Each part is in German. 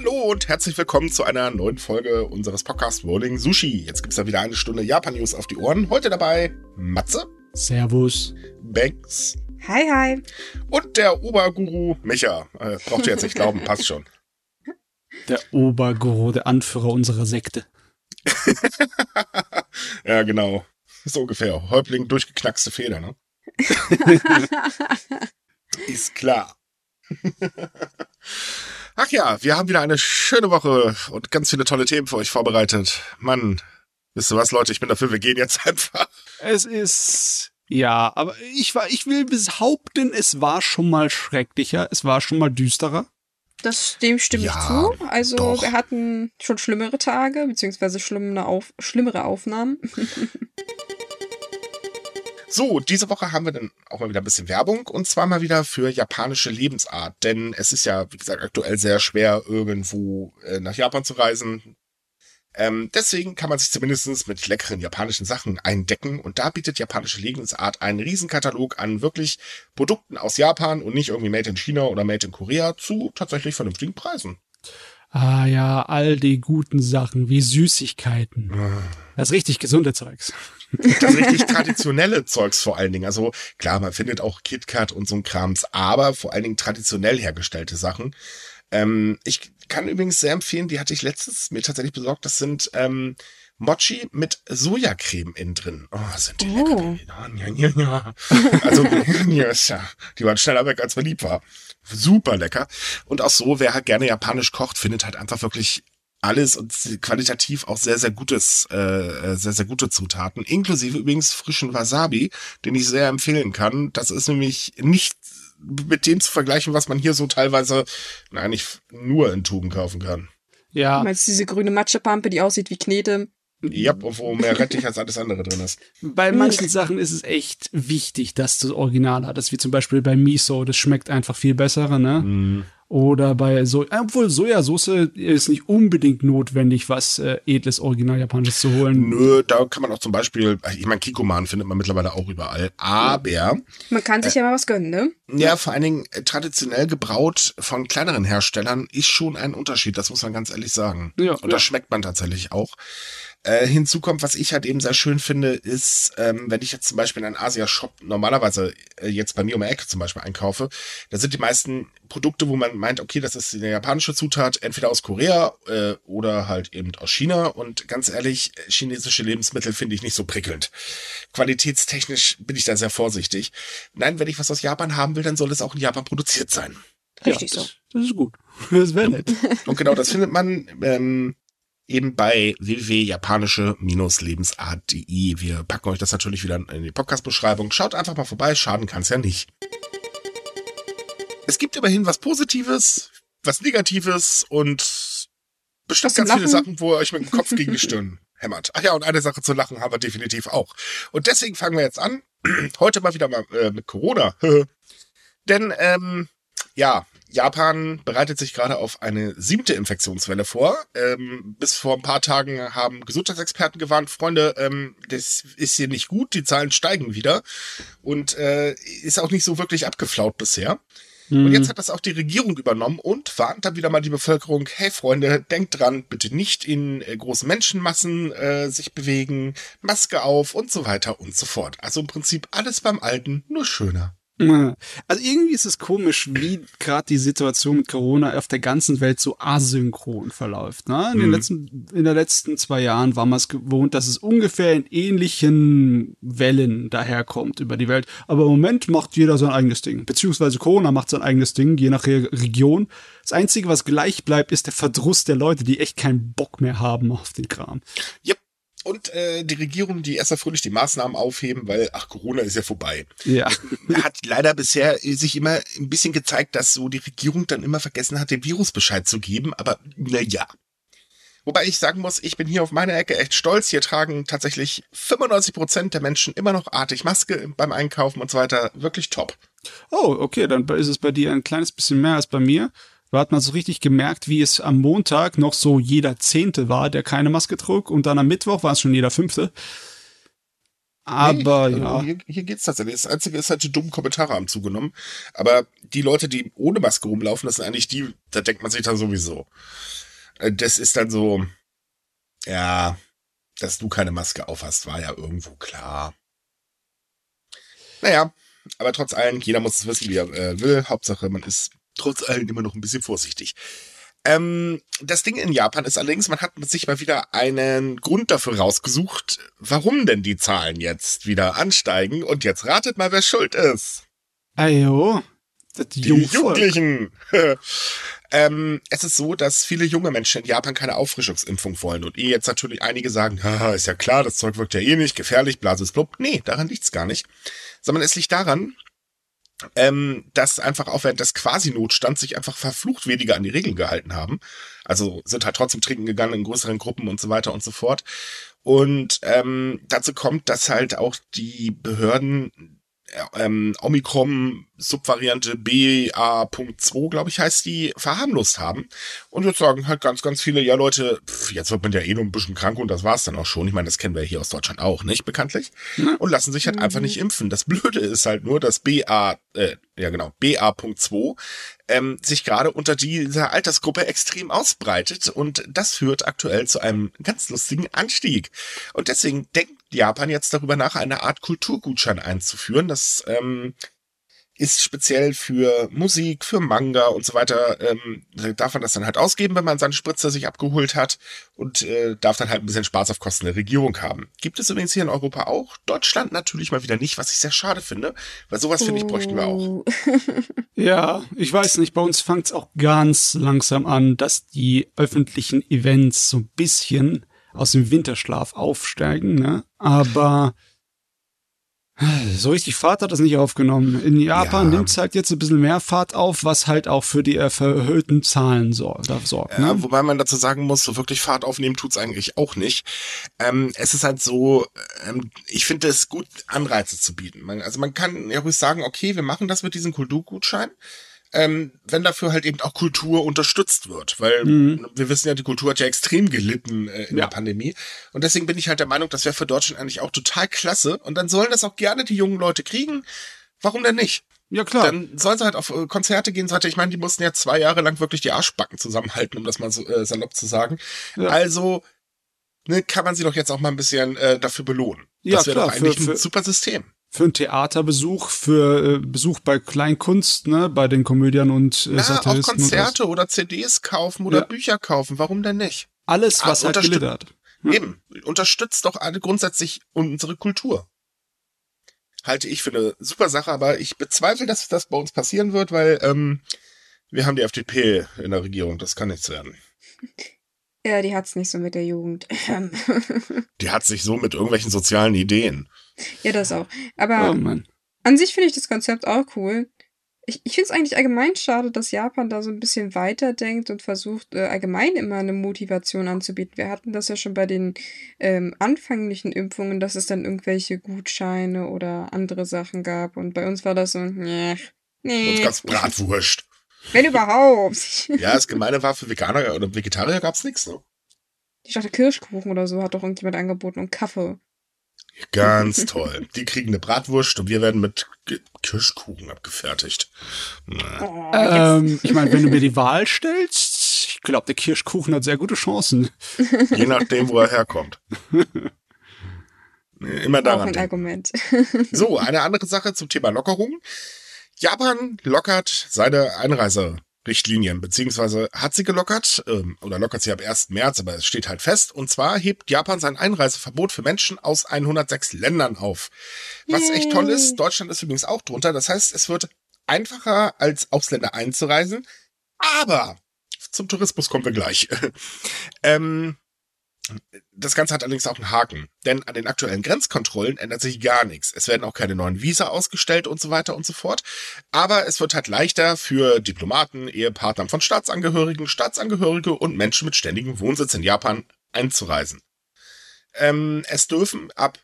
Hallo und herzlich willkommen zu einer neuen Folge unseres Podcasts Rolling Sushi. Jetzt gibt's da wieder eine Stunde Japan-News auf die Ohren. Heute dabei Matze. Servus. Banks. Hi, hi. Und der Oberguru Micha. Äh, braucht ihr jetzt nicht glauben, passt schon. Der Oberguru, der Anführer unserer Sekte. ja, genau. So ungefähr. Häuptling durchgeknackste Feder, ne? Ist klar. Ach ja, wir haben wieder eine schöne Woche und ganz viele tolle Themen für euch vorbereitet. Mann, wisst ihr was, Leute? Ich bin dafür, wir gehen jetzt einfach. Es ist, ja, aber ich war, ich will behaupten, es war schon mal schrecklicher, es war schon mal düsterer. Das, dem stimme Ja, ich zu. Also doch. wir hatten schon schlimmere Tage, beziehungsweise schlimmere, Auf schlimmere Aufnahmen. So, diese Woche haben wir dann auch mal wieder ein bisschen Werbung und zwar mal wieder für japanische Lebensart, denn es ist ja, wie gesagt, aktuell sehr schwer, irgendwo äh, nach Japan zu reisen. Ähm, deswegen kann man sich zumindest mit leckeren japanischen Sachen eindecken und da bietet japanische Lebensart einen Riesenkatalog an wirklich Produkten aus Japan und nicht irgendwie Made in China oder Made in Korea zu tatsächlich vernünftigen Preisen. Ah ja, all die guten Sachen wie Süßigkeiten. Das richtig gesunde Zeugs. Das richtig traditionelle Zeugs vor allen Dingen. Also klar, man findet auch KitKat und so ein Krams, aber vor allen Dingen traditionell hergestellte Sachen. Ähm, ich kann übrigens sehr empfehlen, die hatte ich letztens mir tatsächlich besorgt. Das sind ähm, Mochi mit Sojacreme innen drin. Oh, sind die lecker. Oh. Ja, ja, ja, ja. Also, ja, ja, die waren schneller weg, als mir lieb war. Super lecker. Und auch so, wer halt gerne japanisch kocht, findet halt einfach wirklich alles und qualitativ auch sehr, sehr gutes, äh, sehr, sehr gute Zutaten, inklusive übrigens frischen Wasabi, den ich sehr empfehlen kann. Das ist nämlich nicht mit dem zu vergleichen, was man hier so teilweise, nein, nicht nur in Tuben kaufen kann. Du Ja, meinst diese grüne Matschepampe, die aussieht wie Knete? Ja, wo mehr Rettich als alles andere drin ist. bei manchen Sachen ist es echt wichtig, dass das Original hat. Das wie zum Beispiel bei Miso, das schmeckt einfach viel besser, ne? Oder bei so, obwohl Sojasauce ist nicht unbedingt notwendig, was äh, edles Original Japanisches zu holen. Nö, da kann man auch zum Beispiel, ich meine, Kikoman findet man mittlerweile auch überall, aber Man kann Äh. sich ja mal was gönnen, ne? Ja, vor allen Dingen äh, traditionell gebraut von kleineren Herstellern ist schon ein Unterschied, das muss man ganz ehrlich sagen. Ja, Und das schmeckt man tatsächlich auch. Äh, hinzu kommt, was ich halt eben sehr schön finde, ist, ähm, wenn ich jetzt zum Beispiel in einen Asia-Shop normalerweise äh, jetzt bei mir um die Ecke zum Beispiel einkaufe, da sind die meisten Produkte, wo man meint, okay, das ist eine japanische Zutat, entweder aus Korea äh, oder halt eben aus China. Und ganz ehrlich, chinesische Lebensmittel finde ich nicht so prickelnd. Qualitätstechnisch bin ich da sehr vorsichtig. Nein, wenn ich was aus Japan haben will, dann soll es auch in Japan produziert sein. Richtig ja, so. das, Das ist gut. Das wäre nett. Und genau das findet man ähm, eben bei www.japanische-lebensart.de. Wir packen euch das natürlich wieder in die Podcast-Beschreibung. Schaut einfach mal vorbei, schaden kann es ja nicht. Es gibt immerhin was Positives, was Negatives und bestimmt ganz viele? Sachen, wo ihr euch mit dem Kopf gegen die Stirn hämmert. Ach ja, und eine Sache zu lachen haben wir definitiv auch. Und deswegen fangen wir jetzt an. Heute mal wieder mal äh, mit Corona. Denn, ähm, ja, Japan bereitet sich gerade auf eine siebte Infektionswelle vor. Ähm, bis vor ein paar Tagen haben Gesundheitsexperten gewarnt, Freunde, ähm, das ist hier nicht gut, die Zahlen steigen wieder und äh, ist auch nicht so wirklich abgeflaut bisher. Und Mhm. jetzt hat das auch die Regierung übernommen und warnt dann wieder mal die Bevölkerung, hey Freunde, denkt dran, bitte nicht in äh, großen Menschenmassen äh, sich bewegen, Maske auf und so weiter und so fort. Also im Prinzip alles beim Alten, nur schöner. Also irgendwie ist es komisch, wie gerade die Situation mit Corona auf der ganzen Welt so asynchron verläuft. Ne? In, den Mhm. letzten, in den letzten zwei Jahren war man es gewohnt, dass es ungefähr in ähnlichen Wellen daherkommt über die Welt. Aber im Moment macht jeder sein eigenes Ding. Beziehungsweise Corona macht sein eigenes Ding, je nach Re Region. Das Einzige, was gleich bleibt, ist der Verdruss der Leute, die echt keinen Bock mehr haben auf den Kram. Yep. Und äh, die Regierung, die erst fröhlich die Maßnahmen aufheben, weil, ach, Corona ist ja vorbei. Ja. Hat leider bisher sich immer ein bisschen gezeigt, dass so die Regierung dann immer vergessen hat, dem Virus Bescheid zu geben, aber na ja. Wobei ich sagen muss, ich bin hier auf meiner Ecke echt stolz. Hier tragen tatsächlich 95 Prozent der Menschen immer noch artig Maske beim Einkaufen und so weiter. Wirklich top. Oh, okay, dann ist es bei dir ein kleines bisschen mehr als bei mir. Da hat man so richtig gemerkt, wie es am Montag noch so jeder Zehnte war, der keine Maske trug. Und dann am Mittwoch war es schon jeder Fünfte. Aber nee, ja. Hier, hier geht's tatsächlich. Das Einzige ist halt, die dummen Kommentare haben zugenommen. Aber die Leute, die ohne Maske rumlaufen, das sind eigentlich die, da denkt man sich dann sowieso. Äh, Das ist dann so, ja, dass du keine Maske aufhast, war ja irgendwo klar. Naja, aber trotz allem, jeder muss es wissen, wie er äh, will. Hauptsache, man ist trotz allem immer noch ein bisschen vorsichtig. Ähm, das Ding in Japan ist allerdings, man hat sich mal wieder einen Grund dafür rausgesucht, warum denn die Zahlen jetzt wieder ansteigen. Und jetzt ratet mal, wer schuld ist. Ayo. Das Die. Jugendlichen. ähm, es ist so, dass viele junge Menschen in Japan keine Auffrischungsimpfung wollen. Und eh jetzt natürlich einige sagen, haha, ist ja klar, das Zeug wirkt ja eh nicht, gefährlich, blases blub. Nee, daran liegt's gar nicht. Sondern es liegt daran, ähm, dass einfach auch während des Quasi-Notstands sich einfach verflucht weniger an die Regeln gehalten haben. Also sind halt trotzdem trinken gegangen in größeren Gruppen und so weiter und so fort. Und ähm, dazu kommt, dass halt auch die Behörden ähm, Omikron-Subvariante BA.2, glaube ich, heißt die, verharmlost haben. Und jetzt sagen halt ganz, ganz viele, ja Leute, pff, jetzt wird man ja eh nur ein bisschen krank und das war's dann auch schon. Ich meine, das kennen wir hier aus Deutschland auch, nicht bekanntlich? Und lassen sich halt einfach nicht impfen. Das Blöde ist halt nur, dass BA, äh, ja genau, BA.2 ähm, sich gerade unter dieser Altersgruppe extrem ausbreitet und das führt aktuell zu einem ganz lustigen Anstieg. Und deswegen denkt Japan jetzt darüber nach, eine Art Kulturgutschein einzuführen. Das ähm, ist speziell für Musik, für Manga und so weiter. Ähm, da darf man das dann halt ausgeben, wenn man seine Spritze sich abgeholt hat und äh, darf dann halt ein bisschen Spaß auf Kosten der Regierung haben. Gibt es übrigens hier in Europa auch. Deutschland natürlich mal wieder nicht, was ich sehr schade finde, weil sowas finde ich bräuchten wir auch. Oh. Ja, ich weiß nicht, bei uns fängt es auch ganz langsam an, dass die öffentlichen Events so ein bisschen aus dem Winterschlaf aufsteigen, ne? Aber so richtig Fahrt hat das nicht aufgenommen. In Japan Ja. nimmt es halt jetzt ein bisschen mehr Fahrt auf, was halt auch für die äh, verhöhten Zahlen sor sorgt. Ne? Ja, wobei man dazu sagen muss, so wirklich Fahrt aufnehmen tut's eigentlich auch nicht. Ähm, es ist halt so, ähm, ich finde es gut, Anreize zu bieten. Man, also man kann ja ruhig sagen, okay, wir machen das mit diesem Kulturgutschein. Ähm, wenn dafür halt eben auch Kultur unterstützt wird, weil wir wissen ja, die Kultur hat ja extrem gelitten äh, in Ja. der Pandemie und deswegen bin ich halt der Meinung, das wäre für Deutschland eigentlich auch total klasse und dann sollen das auch gerne die jungen Leute kriegen. Warum denn nicht? ja, klar. Dann sollen sie halt auf äh, Konzerte gehen. Ich meine, die mussten ja zwei Jahre lang wirklich die Arschbacken zusammenhalten, um das mal so äh, salopp zu sagen. Ja. Also ne, kann man sie doch jetzt auch mal ein bisschen äh, dafür belohnen. Ja, das wäre doch eigentlich für- für- ein super System. Für einen Theaterbesuch, für äh, Besuch bei Kleinkunst, ne, bei den Komödien und äh, auch Satiristen und Konzerte oder CDs kaufen oder Ja. Bücher kaufen. Warum denn nicht? alles, was Ah, halt unterstüt- glittert. Ja. Eben, unterstützt doch alle grundsätzlich unsere Kultur. Halte ich für eine super Sache, aber ich bezweifle, dass das bei uns passieren wird, weil ähm, wir haben die FDP in der Regierung. Das kann nichts werden. Ja, die hat's nicht so mit der Jugend. Die hat sich so mit irgendwelchen sozialen Ideen. ja, das auch. Aber Oh Mann. an sich finde ich das Konzept auch cool. Ich, ich finde es eigentlich allgemein schade, dass Japan da so ein bisschen weiterdenkt und versucht, äh, allgemein immer eine Motivation anzubieten. Wir hatten das ja schon bei den ähm, anfänglichen Impfungen, dass es dann irgendwelche Gutscheine oder andere Sachen gab. Und bei uns war das so, nee, Uns nee, gab's Bratwurst. Wenn überhaupt. Ja, das Gemeine war, für Veganer oder Vegetarier gab's nichts. Ne? Ich dachte, Kirschkuchen oder so hat doch irgendjemand angeboten und Kaffee. Ganz toll. Die kriegen eine Bratwurst und wir werden mit Kirschkuchen abgefertigt. Oh, Ähm, ich meine, wenn du mir die Wahl stellst, ich glaube, der Kirschkuchen hat sehr gute Chancen. Je nachdem, wo er herkommt. Immer auch daran ein denken. Argument. So, eine andere Sache zum Thema Lockerung. Japan lockert seine Einreiserichtlinien, beziehungsweise hat sie gelockert, ähm, oder lockert sie ab 1. März, aber es steht halt fest. Und zwar hebt Japan sein Einreiseverbot für Menschen aus 106 Ländern auf. Was echt toll ist, Deutschland ist übrigens auch drunter. Das heißt, es wird einfacher als Ausländer einzureisen, aber zum Tourismus kommen wir gleich. ähm, das Ganze hat allerdings auch einen Haken, denn an den aktuellen Grenzkontrollen ändert sich gar nichts. Es werden auch keine neuen Visa ausgestellt und so weiter und so fort. Aber es wird halt leichter für Diplomaten, Ehepartner von Staatsangehörigen, Staatsangehörige und Menschen mit ständigem Wohnsitz in Japan einzureisen. Ähm, es dürfen ab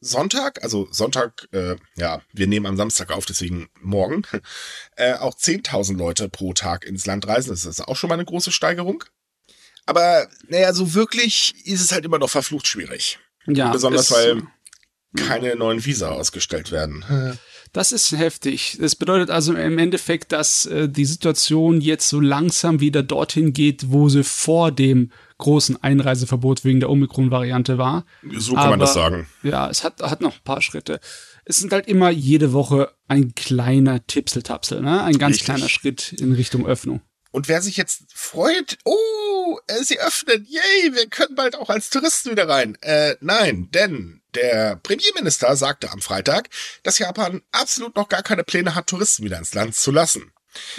Sonntag, also Sonntag, äh, ja, wir nehmen am Samstag auf, deswegen morgen, äh, auch 10.000 Leute pro Tag ins Land reisen. Das ist auch schon mal eine große Steigerung. Aber naja, so wirklich ist es halt immer noch verflucht schwierig. Ja, Besonders es, weil keine neuen Visa ausgestellt werden. Das ist heftig. Das bedeutet also im Endeffekt, dass äh, die Situation jetzt so langsam wieder dorthin geht, wo sie vor dem großen Einreiseverbot wegen der Omikron-Variante war. So kann Aber, man das sagen. Ja, es hat, hat noch ein paar Schritte. Es sind halt immer jede Woche ein kleiner Tipseltapsel, ne? Ein ganz Richtig. kleiner Schritt in Richtung Öffnung. Und wer sich jetzt freut, oh, äh, sie öffnen, yay, wir können bald auch als Touristen wieder rein. Äh, nein, denn der Premierminister sagte am Freitag, dass Japan absolut noch gar keine Pläne hat, Touristen wieder ins Land zu lassen.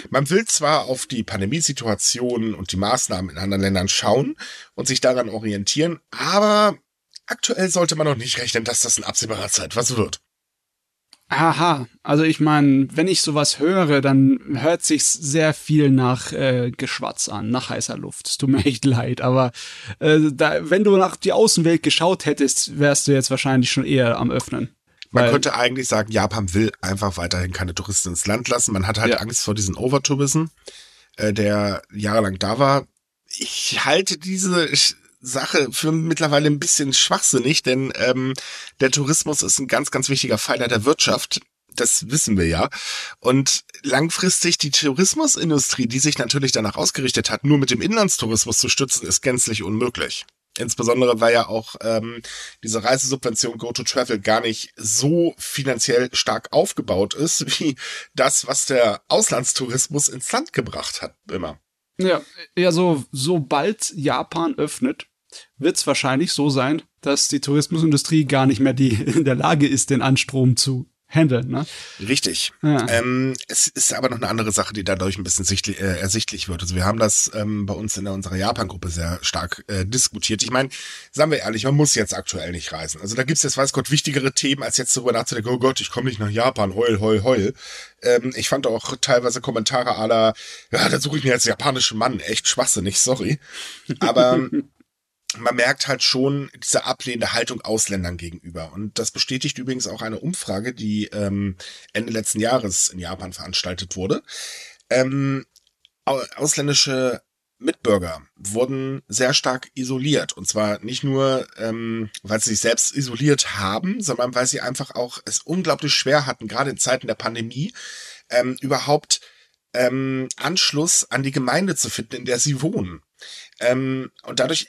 Man will zwar auf die Pandemiesituation und die Maßnahmen in anderen Ländern schauen und sich daran orientieren, aber aktuell sollte man noch nicht rechnen, dass das in absehbarer Zeit was wird. Aha, also ich meine, wenn ich sowas höre, dann hört sich's sehr viel nach äh, Geschwatz an, nach heißer Luft. Es tut mir echt leid, aber äh, da, wenn du nach die Außenwelt geschaut hättest, wärst du jetzt wahrscheinlich schon eher am Öffnen. Man könnte eigentlich sagen, Japan will einfach weiterhin keine Touristen ins Land lassen. Man hat halt ja. Angst vor diesem Overtourism, äh, der jahrelang da war. Ich halte diese Sache für mittlerweile ein bisschen schwachsinnig, denn ähm, der Tourismus ist ein ganz, ganz wichtiger Pfeiler der Wirtschaft. Das wissen wir ja. Und langfristig die Tourismusindustrie, die sich natürlich danach ausgerichtet hat, nur mit dem Inlandstourismus zu stützen, ist gänzlich unmöglich. Insbesondere weil ja auch ähm, diese Reisesubvention Go to Travel gar nicht so finanziell stark aufgebaut ist, wie das, was der Auslandstourismus ins Land gebracht hat, immer. Ja, ja, so, sobald Japan öffnet, wird es wahrscheinlich so sein, dass die Tourismusindustrie gar nicht mehr die in der Lage ist, den Anstrom zu handeln. Ne? Richtig. Ja. Ähm, es ist aber noch eine andere Sache, die dadurch ein bisschen sichtlich, äh, ersichtlich wird. Also wir haben das ähm, bei uns in unserer Japan-Gruppe sehr stark äh, diskutiert. Ich meine, sagen wir ehrlich, man muss jetzt aktuell nicht reisen. Also da gibt's jetzt, weiß Gott, wichtigere Themen, als jetzt darüber nachzudenken, oh Gott, ich komme nicht nach Japan, heul, heul, heul. Ähm, ich fand auch teilweise Kommentare aller, ja, da suche ich mir jetzt japanischen Mann. Echt schwachsinnig, sorry. Aber man merkt halt schon diese ablehnende Haltung Ausländern gegenüber. Und das bestätigt übrigens auch eine Umfrage, die ähm, Ende letzten Jahres in Japan veranstaltet wurde. Ähm, ausländische Mitbürger wurden sehr stark isoliert. Und zwar nicht nur, ähm, weil sie sich selbst isoliert haben, sondern weil sie einfach auch es unglaublich schwer hatten, gerade in Zeiten der Pandemie, ähm, überhaupt ähm, Anschluss an die Gemeinde zu finden, in der sie wohnen. Ähm, und dadurch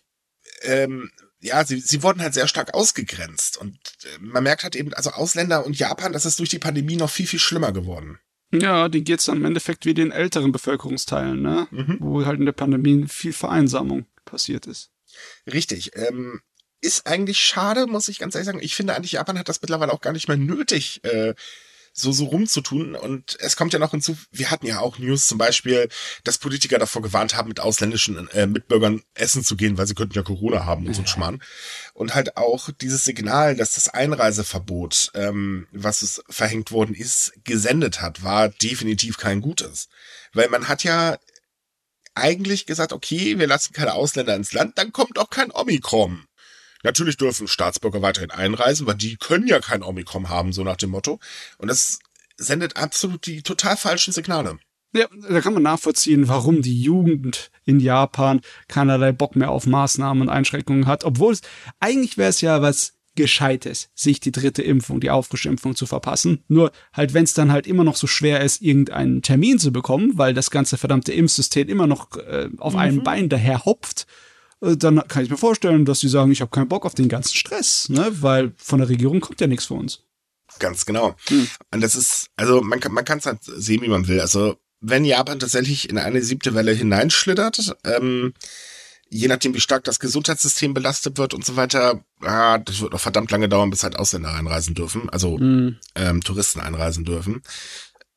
ähm, ja, sie, sie wurden halt sehr stark ausgegrenzt. Und äh, man merkt halt eben, also Ausländer und Japan, das ist durch die Pandemie noch viel, viel schlimmer geworden. Ja, die geht's dann im Endeffekt wie den älteren Bevölkerungsteilen, ne? Mhm. Wo halt in der Pandemie viel Vereinsamung passiert ist. Richtig. Ähm, ist eigentlich schade, muss ich ganz ehrlich sagen. Ich finde eigentlich, Japan hat das mittlerweile auch gar nicht mehr nötig, äh, so, so rumzutun. Und es kommt ja noch hinzu, wir hatten ja auch News zum Beispiel, dass Politiker davor gewarnt haben, mit ausländischen äh, Mitbürgern essen zu gehen, weil sie könnten ja Corona haben und so ein Schmarrn. Und halt auch dieses Signal, dass das Einreiseverbot, ähm, was es verhängt worden ist, gesendet hat, war definitiv kein gutes. Weil man hat ja eigentlich gesagt, okay, wir lassen keine Ausländer ins Land, dann kommt auch kein Omikron. Natürlich dürfen Staatsbürger weiterhin einreisen, weil die können ja kein Omikron haben, so nach dem Motto. Und das sendet absolut die total falschen Signale. Ja, da kann man nachvollziehen, warum die Jugend in Japan keinerlei Bock mehr auf Maßnahmen und Einschränkungen hat, obwohl es eigentlich wäre es ja was Gescheites, sich die dritte Impfung, die Auffrischimpfung zu verpassen. Nur halt, wenn es dann halt immer noch so schwer ist, irgendeinen Termin zu bekommen, weil das ganze verdammte Impfsystem immer noch äh, auf mhm. einem Bein daher hopft, dann kann ich mir vorstellen, dass sie sagen, ich habe keinen Bock auf den ganzen Stress, ne? weil von der Regierung kommt ja nichts für uns. Ganz genau. Hm. Und das ist, also man kann man kann es halt sehen, wie man will. Also wenn Japan tatsächlich in eine siebte Welle hineinschlittert, ähm, je nachdem, wie stark das Gesundheitssystem belastet wird und so weiter, ah, das wird noch verdammt lange dauern, bis halt Ausländer einreisen dürfen, also hm. ähm, Touristen einreisen dürfen.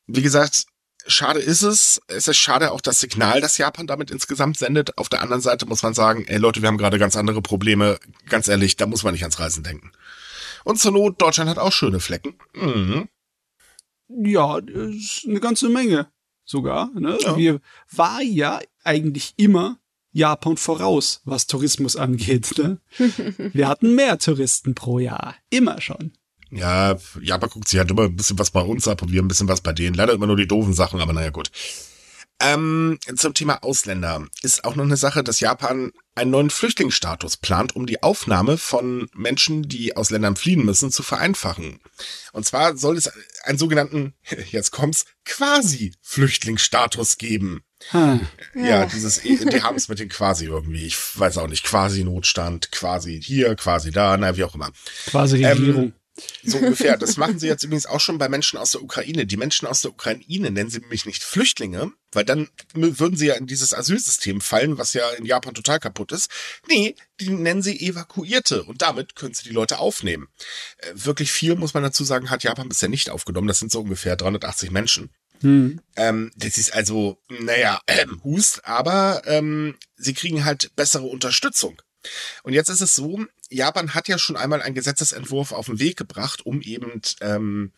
Wie gesagt, schade ist es. Es ist schade auch das Signal, das Japan damit insgesamt sendet. Auf der anderen Seite muss man sagen, ey Leute, wir haben gerade ganz andere Probleme. Ganz ehrlich, da muss man nicht ans Reisen denken. Und zur Not, Deutschland hat auch schöne Flecken. Mhm. Ja, ist eine ganze Menge sogar. Ne? Ja. Wir war ja eigentlich immer Japan voraus, was Tourismus angeht. Ne? Wir hatten mehr Touristen pro Jahr. Immer schon. Ja, Japan guckt sich halt immer ein bisschen was bei uns ab und wir ein bisschen was bei denen. Leider immer nur die doofen Sachen, aber naja, gut. Ähm, zum Thema Ausländer ist auch noch eine Sache, dass Japan einen neuen Flüchtlingsstatus plant, um die Aufnahme von Menschen, die aus Ländern fliehen müssen, zu vereinfachen. Und zwar soll es einen sogenannten, jetzt kommt's, Quasi-Flüchtlingsstatus geben. Hm. Ja, ja, dieses, die haben es mit den quasi irgendwie, ich weiß auch nicht, quasi Notstand, quasi hier, quasi da, na, wie auch immer. Quasi Regierung. Ähm, so ungefähr. Das machen sie jetzt übrigens auch schon bei Menschen aus der Ukraine. Die Menschen aus der Ukraine nennen sie nämlich nicht Flüchtlinge, weil dann würden sie ja in dieses Asylsystem fallen, was ja in Japan total kaputt ist. Nee, die nennen sie Evakuierte und damit können sie die Leute aufnehmen. Äh, wirklich viel, muss man dazu sagen, hat Japan bisher nicht aufgenommen. Das sind so ungefähr 380 Menschen. Hm. Ähm, das ist also, naja, äh, Hust, aber ähm, sie kriegen halt bessere Unterstützung. Und jetzt ist es so, Japan hat ja schon einmal einen Gesetzesentwurf auf den Weg gebracht, um eben ähm,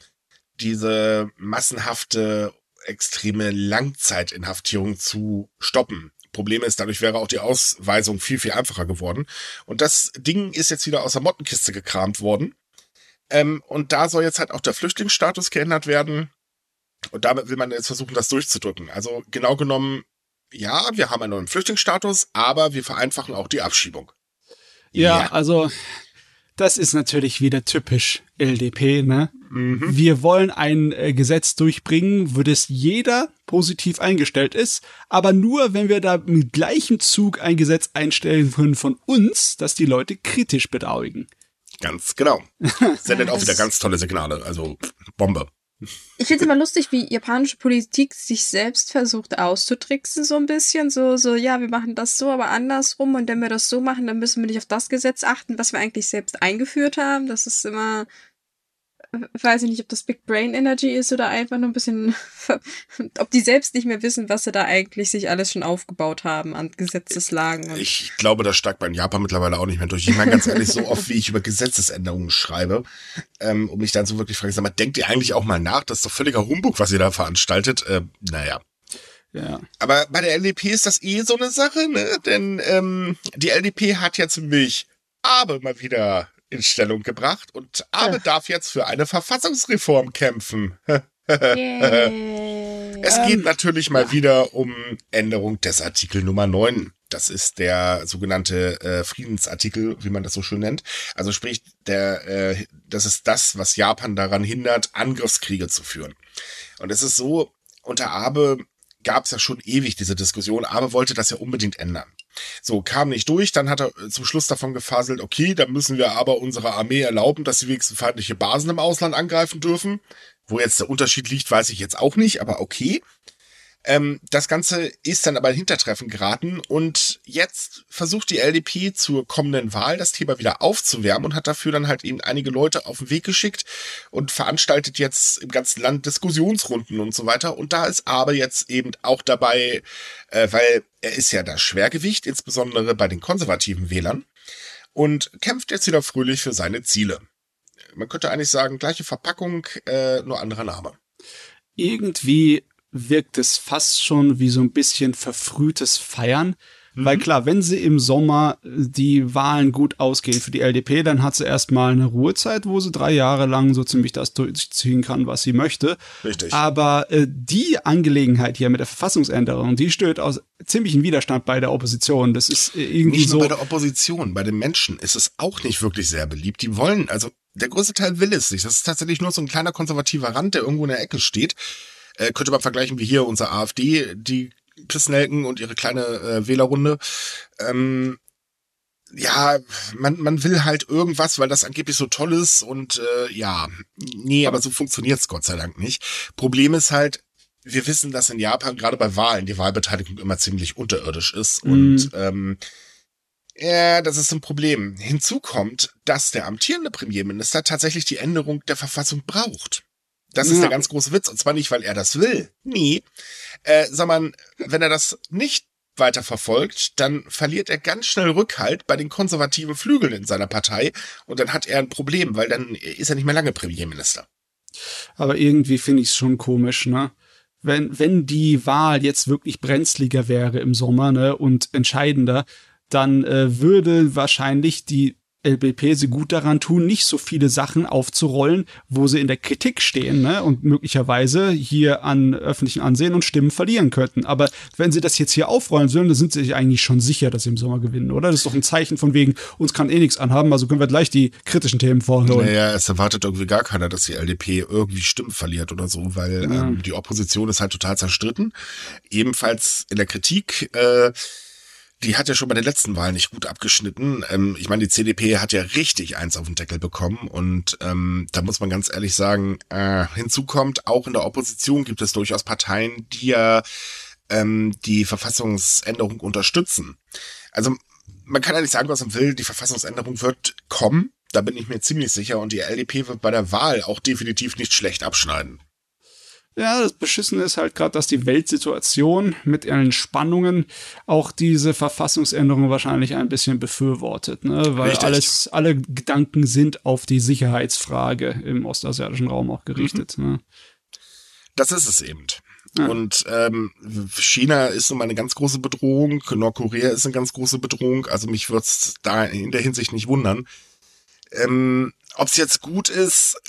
diese massenhafte, extreme Langzeitinhaftierung zu stoppen. Problem ist, dadurch wäre auch die Ausweisung viel, viel einfacher geworden. Und das Ding ist jetzt wieder aus der Mottenkiste gekramt worden. Ähm, und da soll jetzt halt auch der Flüchtlingsstatus geändert werden. Und damit will man jetzt versuchen, das durchzudrücken. Also genau genommen, ja, wir haben einen neuen Flüchtlingsstatus, aber wir vereinfachen auch die Abschiebung. Ja, ja. also das ist natürlich wieder typisch LDP, ne? Mhm. Wir wollen ein äh, Gesetz durchbringen, wo das jeder positiv eingestellt ist, aber nur, wenn wir da mit gleichem Zug ein Gesetz einstellen können von uns, das die Leute kritisch bedauern. Ganz genau. Sendet auch wieder ganz tolle Signale, also Bombe. Ich finde es immer lustig, wie japanische Politik sich selbst versucht auszutricksen, so ein bisschen. So, so, ja, wir machen das so, aber andersrum. Und wenn wir das so machen, dann müssen wir nicht auf das Gesetz achten, was wir eigentlich selbst eingeführt haben. Das ist immer weiß ich nicht, ob das Big Brain Energy ist oder einfach nur ein bisschen, ob die selbst nicht mehr wissen, was sie da eigentlich sich alles schon aufgebaut haben an Gesetzeslagen. ich glaube, das steigt bei Japan mittlerweile auch nicht mehr durch. Ich meine ganz ehrlich, so oft wie ich über Gesetzesänderungen schreibe ähm, und mich dann so wirklich frage, sag mal, denkt ihr eigentlich auch mal nach? Das ist doch völliger Humbug, was ihr da veranstaltet. Äh, naja. Ja. Aber bei der LDP ist das eh so eine Sache, ne? Denn ähm, die LDP hat ja ziemlich aber mal wieder in Stellung gebracht und Abe ja. darf jetzt für eine Verfassungsreform kämpfen. es geht ähm, natürlich mal ja. wieder um Änderung des Artikel Nummer 9. Das ist der sogenannte äh, Friedensartikel, wie man das so schön nennt. Also sprich, der, äh, das ist das, was Japan daran hindert, Angriffskriege zu führen. Und es ist so, unter Abe gab es ja schon ewig diese Diskussion. Abe wollte das ja unbedingt ändern. So, kam nicht durch, dann hat er zum Schluss davon gefaselt, okay, dann müssen wir aber unserer Armee erlauben, dass sie wenigstens feindliche Basen im Ausland angreifen dürfen. Wo jetzt der Unterschied liegt, weiß ich jetzt auch nicht, aber okay. Ähm, das Ganze ist dann aber in Hintertreffen geraten und jetzt versucht die LDP zur kommenden Wahl das Thema wieder aufzuwärmen und hat dafür dann halt eben einige Leute auf den Weg geschickt und veranstaltet jetzt im ganzen Land Diskussionsrunden und so weiter. Und da ist aber jetzt eben auch dabei, äh, weil er ist ja das Schwergewicht, insbesondere bei den konservativen Wählern und kämpft jetzt wieder fröhlich für seine Ziele. Man könnte eigentlich sagen, gleiche Verpackung, äh, nur anderer Name. Irgendwie wirkt es fast schon wie so ein bisschen verfrühtes Feiern. Mhm. Weil klar, wenn sie im Sommer die Wahlen gut ausgehen für die LDP, dann hat sie erstmal eine Ruhezeit, wo sie drei Jahre lang so ziemlich das durchziehen kann, was sie möchte. Richtig. Aber äh, die Angelegenheit hier mit der Verfassungsänderung, die stößt aus ziemlichen Widerstand bei der Opposition. Das ist äh, irgendwie nicht so. Nur bei der Opposition, bei den Menschen ist es auch nicht wirklich sehr beliebt. Die wollen, also der größte Teil will es nicht. Das ist tatsächlich nur so ein kleiner konservativer Rand, der irgendwo in der Ecke steht. Äh, könnte man vergleichen wie hier unser AfD, die Pissnelken und ihre kleine äh, Wählerrunde. Ähm, ja, man, man will halt irgendwas, weil das angeblich so toll ist und äh, ja, nee, aber so funktioniert's Gott sei Dank nicht. Problem ist halt, wir wissen, dass in Japan gerade bei Wahlen die Wahlbeteiligung immer ziemlich unterirdisch ist mhm. und ähm, ja, das ist ein Problem. Hinzu kommt, dass der amtierende Premierminister tatsächlich die Änderung der Verfassung braucht. Das ja. ist der ganz große Witz. Und zwar nicht, weil er das will. Nie. Äh, sondern wenn er das nicht weiter verfolgt, dann verliert er ganz schnell Rückhalt bei den konservativen Flügeln in seiner Partei und dann hat er ein Problem, weil dann ist er nicht mehr lange Premierminister. Aber irgendwie finde ich es schon komisch, ne? Wenn, wenn die Wahl jetzt wirklich brenzliger wäre im Sommer, ne, und entscheidender, dann äh, würde wahrscheinlich die LBP sie gut daran tun, nicht so viele Sachen aufzurollen, wo sie in der Kritik stehen ne? und möglicherweise hier an öffentlichen Ansehen und Stimmen verlieren könnten. Aber wenn sie das jetzt hier aufrollen sollen, dann sind sie sich eigentlich schon sicher, dass sie im Sommer gewinnen, oder? Das ist doch ein Zeichen von wegen, uns kann eh nichts anhaben, also können wir gleich die kritischen Themen vorholen. Naja, es erwartet irgendwie gar keiner, dass die LDP irgendwie Stimmen verliert oder so, weil ja. ähm, die Opposition ist halt total zerstritten. Ebenfalls in der Kritik äh, die hat ja schon bei den letzten Wahlen nicht gut abgeschnitten. Ähm, ich meine, die CDP hat ja richtig eins auf den Deckel bekommen und ähm, da muss man ganz ehrlich sagen, äh, hinzu kommt, auch in der Opposition gibt es durchaus Parteien, die ja ähm, die Verfassungsänderung unterstützen. Also man kann nicht sagen, was man will, die Verfassungsänderung wird kommen, da bin ich mir ziemlich sicher und die LDP wird bei der Wahl auch definitiv nicht schlecht abschneiden. Ja, das Beschissene ist halt gerade, dass die Weltsituation mit ihren Spannungen auch diese Verfassungsänderung wahrscheinlich ein bisschen befürwortet, ne? Weil Richtig. alles, alle Gedanken sind auf die Sicherheitsfrage im ostasiatischen Raum auch gerichtet. Mhm. Ne? Das ist es eben. Ja. Und ähm, China ist nun mal eine ganz große Bedrohung, Nordkorea ist eine ganz große Bedrohung, also mich wird's da in der Hinsicht nicht wundern. Ähm, ob es jetzt gut ist,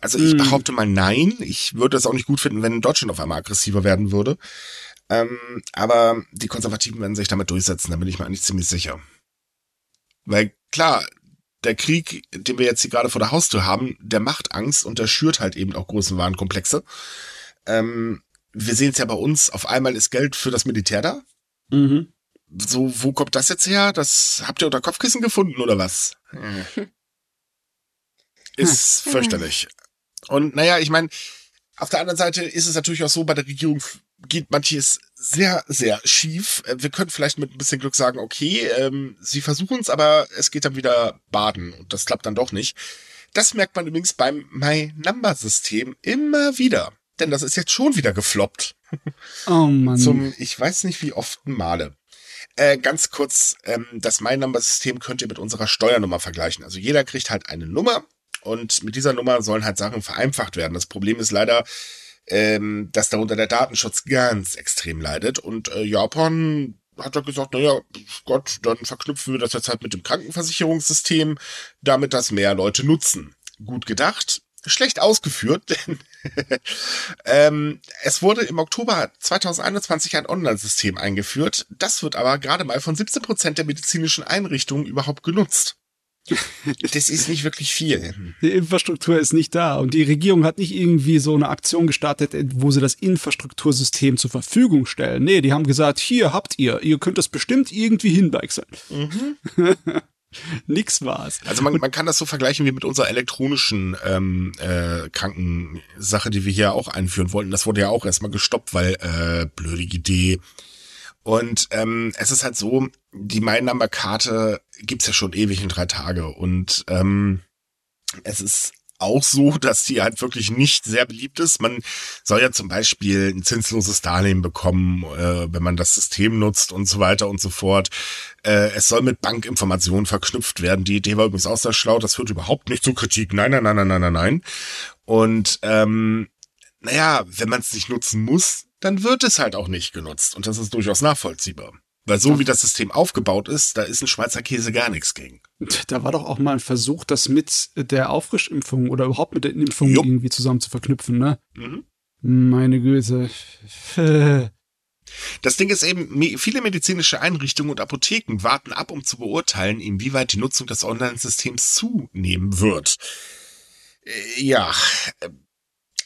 also ich mm. behaupte mal nein. Ich würde es auch nicht gut finden, wenn Deutschland auf einmal aggressiver werden würde. Ähm, aber die Konservativen werden sich damit durchsetzen, da bin ich mir eigentlich ziemlich sicher. Weil klar, der Krieg, den wir jetzt hier gerade vor der Haustür haben, der macht Angst und der schürt halt eben auch großen Warenkomplexe. Ähm, wir sehen es ja bei uns, auf einmal ist Geld für das Militär da. Mhm. So, wo kommt das jetzt her? Das habt ihr unter Kopfkissen gefunden oder was? ist hm. fürchterlich. Und naja, ich meine, auf der anderen Seite ist es natürlich auch so, bei der Regierung geht manches sehr, sehr schief. Äh, wir können vielleicht mit ein bisschen Glück sagen, okay, ähm, sie versuchen es, aber es geht dann wieder baden und das klappt dann doch nicht. Das merkt man übrigens beim My Number System immer wieder. Denn das ist jetzt schon wieder gefloppt. Oh Mann. Zum, ich weiß nicht wie oft Male. Äh, ganz kurz, ähm, das My Number System könnt ihr mit unserer Steuernummer vergleichen. Also jeder kriegt halt eine Nummer und mit dieser Nummer sollen halt Sachen vereinfacht werden. Das Problem ist leider, ähm, dass darunter der Datenschutz ganz extrem leidet. Und äh, Japan hat er gesagt, naja, Gott, dann verknüpfen wir das jetzt halt mit dem Krankenversicherungssystem, damit das mehr Leute nutzen. Gut gedacht, schlecht ausgeführt, denn ähm, es wurde im Oktober 2021 ein Online-System eingeführt. Das wird aber gerade mal von 17 Prozent der medizinischen Einrichtungen überhaupt genutzt. Das ist nicht wirklich viel. Die Infrastruktur ist nicht da und die Regierung hat nicht irgendwie so eine Aktion gestartet, wo sie das Infrastruktursystem zur Verfügung stellen. Nee, die haben gesagt, hier habt ihr, ihr könnt das bestimmt irgendwie hinwechseln. Mhm. Nix war's. Also man, man kann das so vergleichen wie mit unserer elektronischen ähm, äh, Krankensache, die wir hier auch einführen wollten. Das wurde ja auch erstmal gestoppt, weil äh, blöde Idee und ähm, es ist halt so, die My-Number-Karte gibt's ja schon ewig in drei Tage. Und ähm, es ist auch so, dass die halt wirklich nicht sehr beliebt ist. Man soll ja zum Beispiel ein zinsloses Darlehen bekommen, äh, wenn man das System nutzt und so weiter und so fort. Äh, es soll mit Bankinformationen verknüpft werden. Die Idee war übrigens auch sehr schlau. Das führt überhaupt nicht zur Kritik. Nein, nein, nein, nein, nein, nein, nein. Und ähm, naja, wenn man es nicht nutzen muss, dann wird es halt auch nicht genutzt. Und das ist durchaus nachvollziehbar. Weil so wie das System aufgebaut ist, da ist ein Schweizer Käse gar nichts gegen. Da war doch auch mal ein Versuch, das mit der Auffrischimpfung oder überhaupt mit der Impfung Jupp. irgendwie zusammen zu verknüpfen, ne? Mhm. Meine Güte. Das Ding ist eben, viele medizinische Einrichtungen und Apotheken warten ab, um zu beurteilen, inwieweit die Nutzung des Online-Systems zunehmen wird. Äh, ja, äh,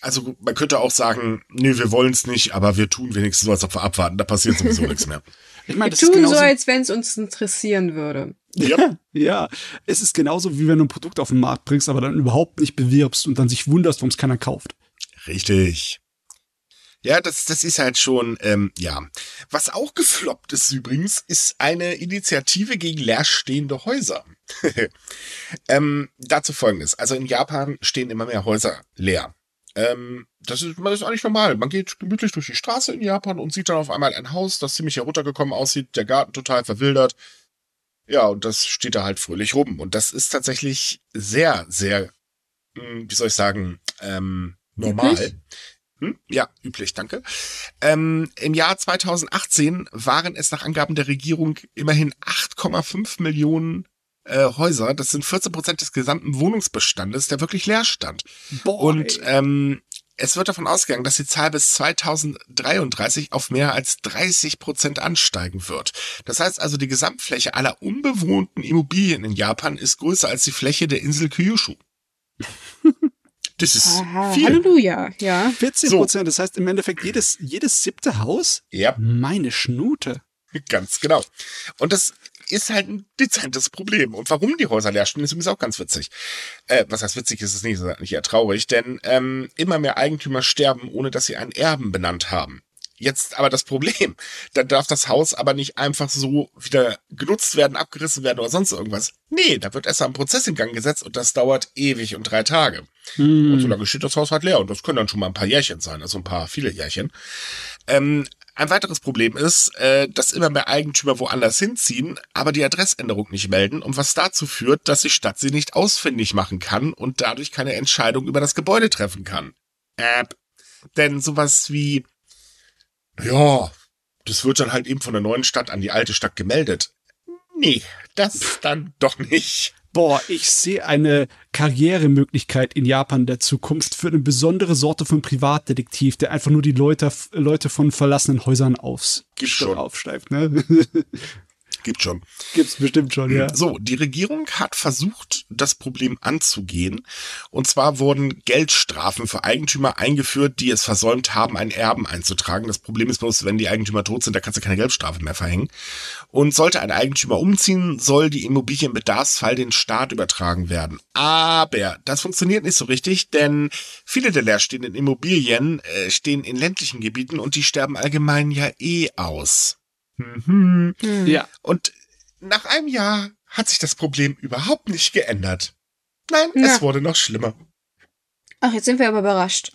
also man könnte auch sagen, nee, wir wollen es nicht, aber wir tun wenigstens so, als ob wir abwarten, da passiert sowieso nichts mehr. Ich mein, wir tun so, als wenn es uns interessieren würde. Ja. ja, es ist genauso, wie wenn du ein Produkt auf den Markt bringst, aber dann überhaupt nicht bewirbst und dann sich wunderst, warum es keiner kauft. Richtig. Ja, das, das ist halt schon, ähm, ja. Was auch gefloppt ist übrigens, ist eine Initiative gegen leerstehende Häuser. ähm, dazu folgendes. Also in Japan stehen immer mehr Häuser leer. Ähm, das ist, das ist eigentlich normal. Man geht gemütlich durch die Straße in Japan und sieht dann auf einmal ein Haus, das ziemlich heruntergekommen aussieht, der Garten total verwildert. Ja, und das steht da halt fröhlich rum. Und das ist tatsächlich sehr, sehr, hm, wie soll ich sagen, ähm, normal. Hm? Ja, üblich, danke. Ähm, Im Jahr 2018 waren es nach Angaben der Regierung immerhin 8,5 Millionen äh, Häuser, das sind 14 Prozent des gesamten Wohnungsbestandes, der wirklich leer stand. Boah, Und ähm, es wird davon ausgegangen, dass die Zahl bis 2033 auf mehr als 30 Prozent ansteigen wird. Das heißt also, die Gesamtfläche aller unbewohnten Immobilien in Japan ist größer als die Fläche der Insel Kyushu. Das ist Aha, viel. Halleluja, ja. 14 So. Prozent, das heißt im Endeffekt jedes, jedes siebte Haus? Ja, Meine Schnute. ganz genau. Und das ist halt ein dezentes Problem. Und warum die Häuser leer stehen, ist übrigens auch ganz witzig. Äh, was heißt witzig, ist es nicht, ist nicht eher traurig, denn ähm, immer mehr Eigentümer sterben, ohne dass sie einen Erben benannt haben. Jetzt aber das Problem, dann darf das Haus aber nicht einfach so wieder genutzt werden, abgerissen werden oder sonst irgendwas. Nee, da wird erst ein Prozess in Gang gesetzt und das dauert ewig und drei Tage. Und so lange steht das Haus halt leer und das können dann schon mal ein paar Jährchen sein, also ein paar viele Jährchen. Ähm, ein weiteres Problem ist, äh, dass immer mehr Eigentümer woanders hinziehen, aber die Adressänderung nicht melden und was dazu führt, dass die Stadt sie nicht ausfindig machen kann und dadurch keine Entscheidung über das Gebäude treffen kann. Äh, denn sowas wie, ja, das wird dann halt eben von der neuen Stadt an die alte Stadt gemeldet. Nee, das dann doch nicht. Boah, ich sehe eine Karrieremöglichkeit in Japan der Zukunft für eine besondere Sorte von Privatdetektiv, der einfach nur die Leute, Leute von verlassenen Häusern aufs, aufschreibt. Ne? Gibt schon. Gibt's bestimmt schon, ja. So, die Regierung hat versucht, das Problem anzugehen. Und zwar wurden Geldstrafen für Eigentümer eingeführt, die es versäumt haben, einen Erben einzutragen. Das Problem ist bloß, wenn die Eigentümer tot sind, da kannst du keine Geldstrafe mehr verhängen. Und sollte ein Eigentümer umziehen, soll die Immobilie im Bedarfsfall den Staat übertragen werden. Aber das funktioniert nicht so richtig, denn viele der leerstehenden Immobilien äh, stehen in ländlichen Gebieten und die sterben allgemein ja eh aus. Mhm. Hm. Ja. Und nach einem Jahr hat sich das Problem überhaupt nicht geändert. Nein, Na. es wurde noch schlimmer. Ach, jetzt sind wir aber überrascht.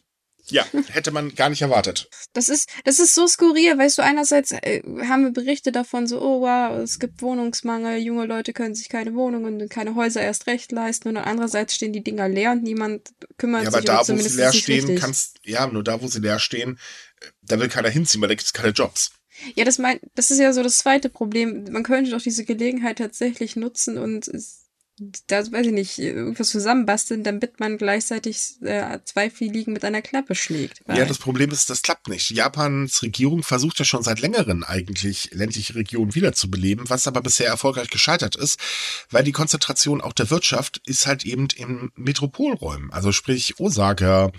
Ja, hätte man gar nicht erwartet. Das ist, das ist so skurril, weißt du, einerseits äh, haben wir Berichte davon, so, oh wow, es gibt Wohnungsmangel, junge Leute können sich keine Wohnungen und keine Häuser erst recht leisten und andererseits stehen die Dinger leer und niemand kümmert Ja, aber sich da, wo sie leer stehen, richtig. kannst, ja, nur da, wo sie leer stehen, äh, da will keiner hinziehen, weil da gibt es keine Jobs. Ja, das mein, das ist ja so das zweite Problem. Man könnte doch diese Gelegenheit tatsächlich nutzen und da, weiß ich nicht, irgendwas zusammenbasteln, damit man gleichzeitig äh, zwei Fliegen mit einer Klappe schlägt. Ja, das Problem ist, das klappt nicht. Japans Regierung versucht ja schon seit längerem eigentlich ländliche Regionen wiederzubeleben, was aber bisher erfolgreich gescheitert ist, weil die Konzentration auch der Wirtschaft ist halt eben in Metropolräumen, also sprich Osaka,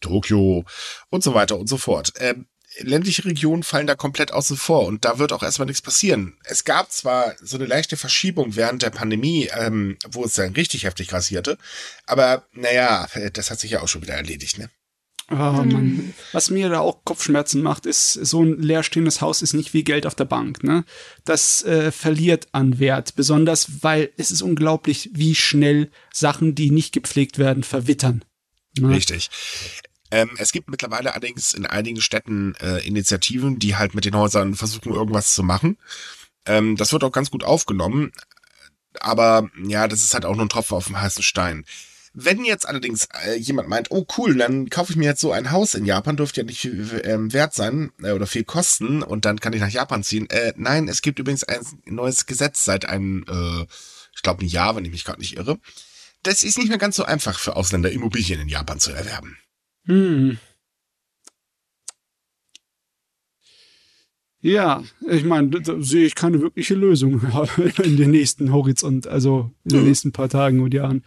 Tokio und so weiter und so fort. Ähm, ländliche Regionen fallen da komplett außen vor und da wird auch erstmal nichts passieren. Es gab zwar so eine leichte Verschiebung während der Pandemie, ähm, wo es dann richtig heftig rasierte, aber naja, das hat sich ja auch schon wieder erledigt, ne? Oh, Mann. Was mir da auch Kopfschmerzen macht, ist, so ein leerstehendes Haus ist nicht wie Geld auf der Bank. Ne? Das äh, verliert an Wert, besonders weil es ist unglaublich, wie schnell Sachen, die nicht gepflegt werden, verwittern. Ne? Richtig. Ähm, es gibt mittlerweile allerdings in einigen Städten äh, Initiativen, die halt mit den Häusern versuchen, irgendwas zu machen. Ähm, das wird auch ganz gut aufgenommen. Aber ja, das ist halt auch nur ein Tropfen auf dem heißen Stein. Wenn jetzt allerdings äh, jemand meint, oh cool, dann kaufe ich mir jetzt so ein Haus in Japan, dürfte ja nicht viel ähm, wert sein äh, oder viel kosten und dann kann ich nach Japan ziehen. Äh, nein, es gibt übrigens ein neues Gesetz seit einem, äh, ich glaube ein Jahr, wenn ich mich gerade nicht irre. Das ist nicht mehr ganz so einfach für Ausländer, Immobilien in Japan zu erwerben. Hm. Ja, ich meine, da, da sehe ich keine wirkliche Lösung in den nächsten Horizont, also in den Nö. nächsten paar Tagen und Jahren.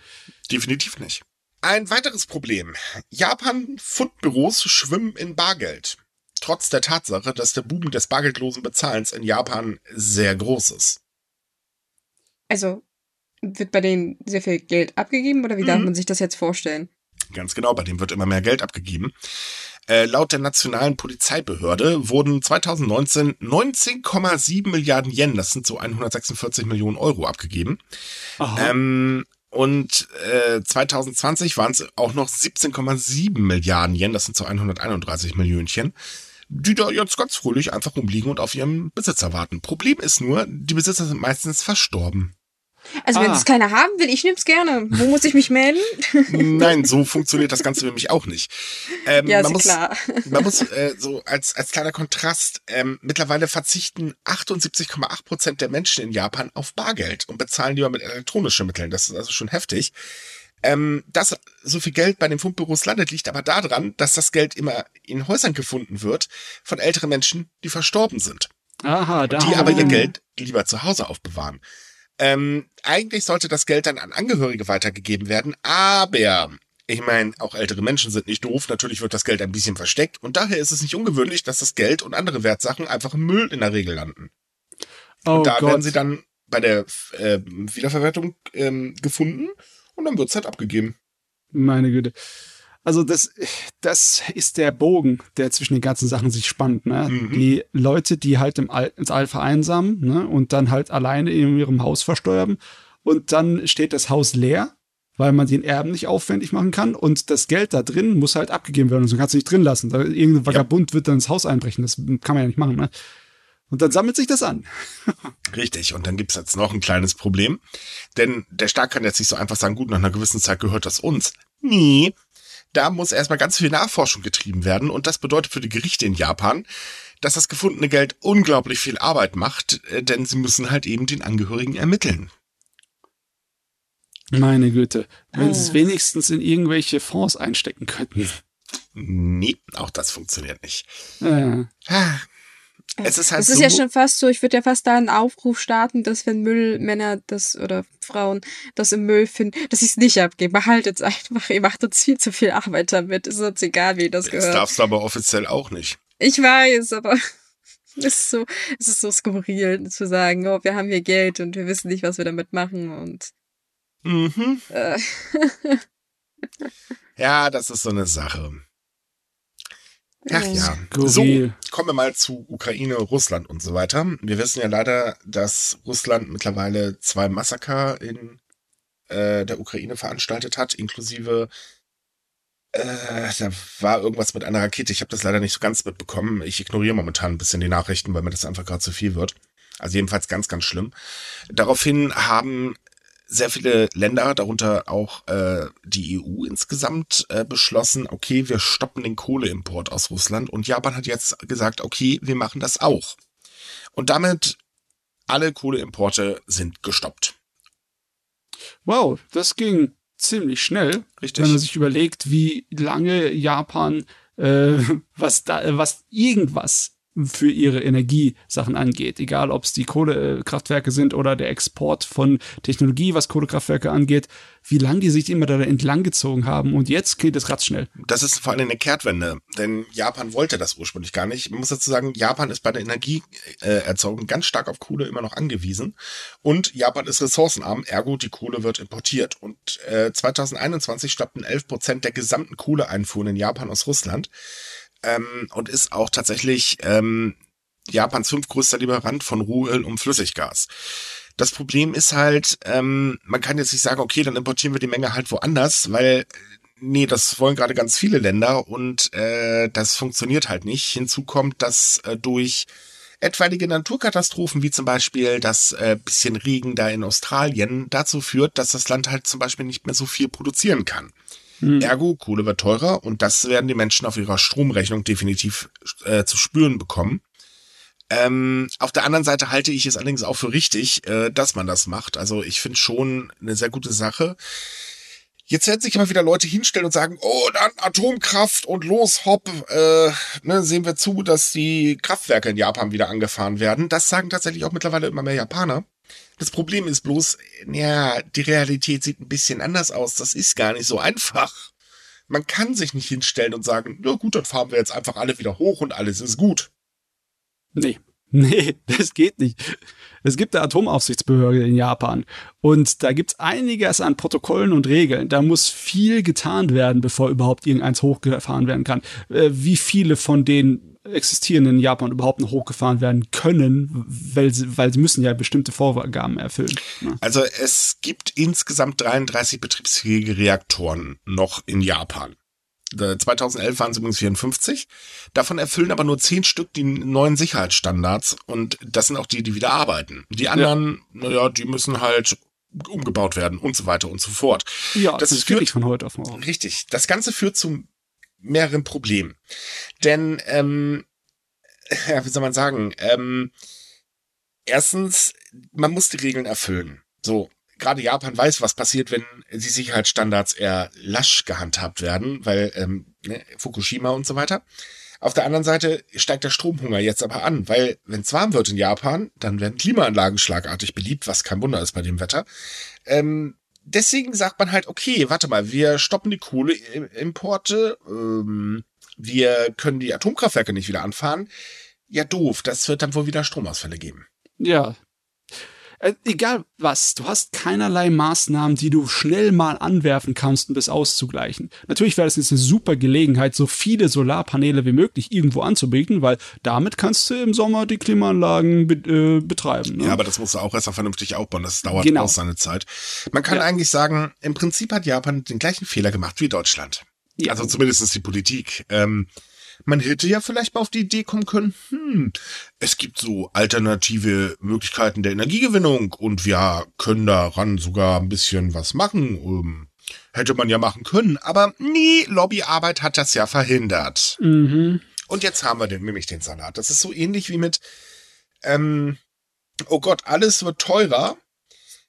Definitiv nicht. Ein weiteres Problem. Japan-Fundbüros schwimmen in Bargeld. Trotz der Tatsache, dass der Boom des bargeldlosen Bezahlens in Japan sehr groß ist. Also, wird bei denen sehr viel Geld abgegeben oder wie darf Mhm. man sich das jetzt vorstellen? Ganz genau, bei dem wird immer mehr Geld abgegeben. Äh, laut der nationalen Polizeibehörde wurden 2019 19,7 Milliarden Yen, das sind so 146 Millionen Euro, abgegeben. Ähm, und äh, 2020 waren es auch noch 17,7 Milliarden Yen, das sind so 131 Millionchen, die da jetzt ganz fröhlich einfach rumliegen und auf ihren Besitzer warten. Problem ist nur, die Besitzer sind meistens verstorben. Also wenn Ah. es keiner haben will, ich nehme es gerne. Wo muss ich mich melden? Nein, so funktioniert das Ganze nämlich auch nicht. Ähm, ja, man ist muss, klar. Man muss äh, so als, als kleiner Kontrast, ähm, mittlerweile verzichten 78,8 Prozent der Menschen in Japan auf Bargeld und bezahlen lieber mit elektronischen Mitteln. Das ist also schon heftig. Ähm, dass so viel Geld bei den Fundbüros landet, liegt aber daran, dass das Geld immer in Häusern gefunden wird von älteren Menschen, die verstorben sind. Aha, da Die aber ihr Geld lieber zu Hause aufbewahren. Ähm, eigentlich sollte das Geld dann an Angehörige weitergegeben werden, aber ich meine, auch ältere Menschen sind nicht doof. Natürlich wird das Geld ein bisschen versteckt und daher ist es nicht ungewöhnlich, dass das Geld und andere Wertsachen einfach im Müll in der Regel landen. Oh und da Gott. werden sie dann bei der äh, Wiederverwertung ähm, gefunden und dann wird's halt abgegeben. Meine Güte. Also das, das ist der Bogen, der zwischen den ganzen Sachen sich spannt. Ne? Mhm. Die Leute, die halt im All, ins All vereinsamen ne? und dann halt alleine in ihrem Haus versteuern und dann steht das Haus leer, weil man den Erben nicht aufwendig machen kann und das Geld da drin muss halt abgegeben werden und so kannst du nicht drin lassen. Da, irgendein Vagabund wird dann ins Haus einbrechen, das kann man ja nicht machen. Ne? Und dann sammelt sich das an. Richtig, und dann gibt's jetzt noch ein kleines Problem. Denn der Staat kann jetzt nicht so einfach sagen, gut, nach einer gewissen Zeit gehört das uns. Nee. Da muss erstmal ganz viel Nachforschung getrieben werden. Und das bedeutet für die Gerichte in Japan, dass das gefundene Geld unglaublich viel Arbeit macht, äh, denn sie müssen halt eben den Angehörigen ermitteln. Meine Güte. Wenn sie es wenigstens in irgendwelche Fonds einstecken könnten. Nee, auch das funktioniert nicht. Äh, Ah, Es ist halt ist so, ja schon fast so, ich würde ja fast da einen Aufruf starten, dass wenn Müllmänner das oder Frauen das im Müll finden, dass sie es nicht abgeben. Behaltet es einfach. Ihr macht uns viel zu viel Arbeit damit. Ist uns egal, wie das das gehört. darfst du aber offiziell auch nicht. Ich weiß, aber es ist so, es ist so skurril zu sagen, oh, wir haben hier Geld und wir wissen nicht, was wir damit machen und Mhm. äh, Ja, das ist so eine Sache. Ach ja. So, kommen wir mal zu Ukraine, Russland und so weiter. Wir wissen ja leider, dass Russland mittlerweile zwei Massaker in äh, der Ukraine veranstaltet hat, inklusive äh, da war irgendwas mit einer Rakete. Ich habe das leider nicht so ganz mitbekommen. Ich ignoriere momentan ein bisschen die Nachrichten, weil mir das einfach gerade zu viel wird. Also jedenfalls ganz, ganz schlimm. Daraufhin haben sehr viele Länder, darunter auch äh, die EU insgesamt, äh, beschlossen, okay, wir stoppen den Kohleimport aus Russland. Und Japan hat jetzt gesagt, okay, wir machen das auch. Und damit alle Kohleimporte sind gestoppt. Wow, das ging ziemlich schnell, Richtig. wenn man sich überlegt, wie lange Japan äh, was da, was irgendwas für ihre Energiesachen angeht, egal ob es die Kohlekraftwerke sind oder der Export von Technologie, was Kohlekraftwerke angeht, wie lange die sich immer da entlang gezogen haben und jetzt geht es ratzschnell. Das ist vor allem eine Kehrtwende, denn Japan wollte das ursprünglich gar nicht. Man muss dazu sagen, Japan ist bei der Energieerzeugung ganz stark auf Kohle immer noch angewiesen und Japan ist ressourcenarm, ergo die Kohle wird importiert. Und äh, 2021 stammten 11 Prozent der gesamten Kohleeinfuhren in Japan aus Russland ähm, und ist auch tatsächlich ähm, Japans fünftgrößter Lieferant von Rohöl und Flüssiggas. Das Problem ist halt, ähm, man kann jetzt nicht sagen, okay, dann importieren wir die Menge halt woanders, weil nee, das wollen gerade ganz viele Länder und äh, das funktioniert halt nicht. Hinzu kommt, dass äh, durch etwaige Naturkatastrophen, wie zum Beispiel das äh, bisschen Regen da in Australien, dazu führt, dass das Land halt zum Beispiel nicht mehr so viel produzieren kann. Hm. Ergo, Kohle wird teurer und das werden die Menschen auf ihrer Stromrechnung definitiv äh, zu spüren bekommen. Ähm, auf der anderen Seite halte ich es allerdings auch für richtig, äh, dass man das macht. Also ich finde schon eine sehr gute Sache. Jetzt werden sich immer wieder Leute hinstellen und sagen, oh, dann Atomkraft und los, hopp, äh, ne, sehen wir zu, dass die Kraftwerke in Japan wieder angefahren werden. Das sagen tatsächlich auch mittlerweile immer mehr Japaner. Das Problem ist bloß, ja, die Realität sieht ein bisschen anders aus. Das ist gar nicht so einfach. Man kann sich nicht hinstellen und sagen, na gut, dann fahren wir jetzt einfach alle wieder hoch und alles ist gut. Nee. Nee, das geht nicht. Es gibt eine Atomaufsichtsbehörde in Japan und da gibt es einiges an Protokollen und Regeln. Da muss viel getan werden, bevor überhaupt irgendeins hochgefahren werden kann. Äh, wie viele von den existierenden in Japan überhaupt noch hochgefahren werden können, weil sie, weil sie müssen ja bestimmte Vorgaben erfüllen. Ne? Also es gibt insgesamt 33 betriebsfähige Reaktoren noch in Japan. Äh, 2011 waren es übrigens 54. Davon erfüllen aber nur 10 Stück die neuen Sicherheitsstandards und das sind auch die, die wieder arbeiten. Die anderen, naja, die müssen halt umgebaut werden und so weiter und so fort. Ja, das, das ist wirklich von heute auf morgen. Richtig. Das Ganze führt zu mehreren Problemen. Denn, ähm, ja, wie soll man sagen, ähm, erstens, man muss die Regeln erfüllen. So, gerade Japan weiß, was passiert, wenn die Sicherheitsstandards eher lasch gehandhabt werden, weil ähm, ne, Fukushima und so weiter. Auf der anderen Seite steigt der Stromhunger jetzt aber an, weil wenn es warm wird in Japan, dann werden Klimaanlagen schlagartig beliebt, was kein Wunder ist bei dem Wetter. Ähm, deswegen sagt man halt, okay, warte mal, wir stoppen die Kohleimporte, ähm, wir können die Atomkraftwerke nicht wieder anfahren. Ja, doof, das wird dann wohl wieder Stromausfälle geben. Ja, äh, egal was, du hast keinerlei Maßnahmen, die du schnell mal anwerfen kannst, um das auszugleichen. Natürlich wäre das jetzt eine super Gelegenheit, so viele Solarpaneele wie möglich irgendwo anzubieten, weil damit kannst du im Sommer die Klimaanlagen be äh, betreiben. Ne? Ja, aber das musst du auch erstmal vernünftig aufbauen. Das dauert genau. auch seine Zeit. Man kann ja. eigentlich sagen, im Prinzip hat Japan den gleichen Fehler gemacht wie Deutschland. Ja. Also zumindest die Politik. Ähm, man hätte ja vielleicht mal auf die Idee kommen können, hm, es gibt so alternative Möglichkeiten der Energiegewinnung und wir können daran sogar ein bisschen was machen. Ähm, hätte man ja machen können, aber nee, Lobbyarbeit hat das ja verhindert. Mhm. Und jetzt haben wir den, nämlich den Salat. Das ist so ähnlich wie mit, ähm, oh Gott, alles wird teurer.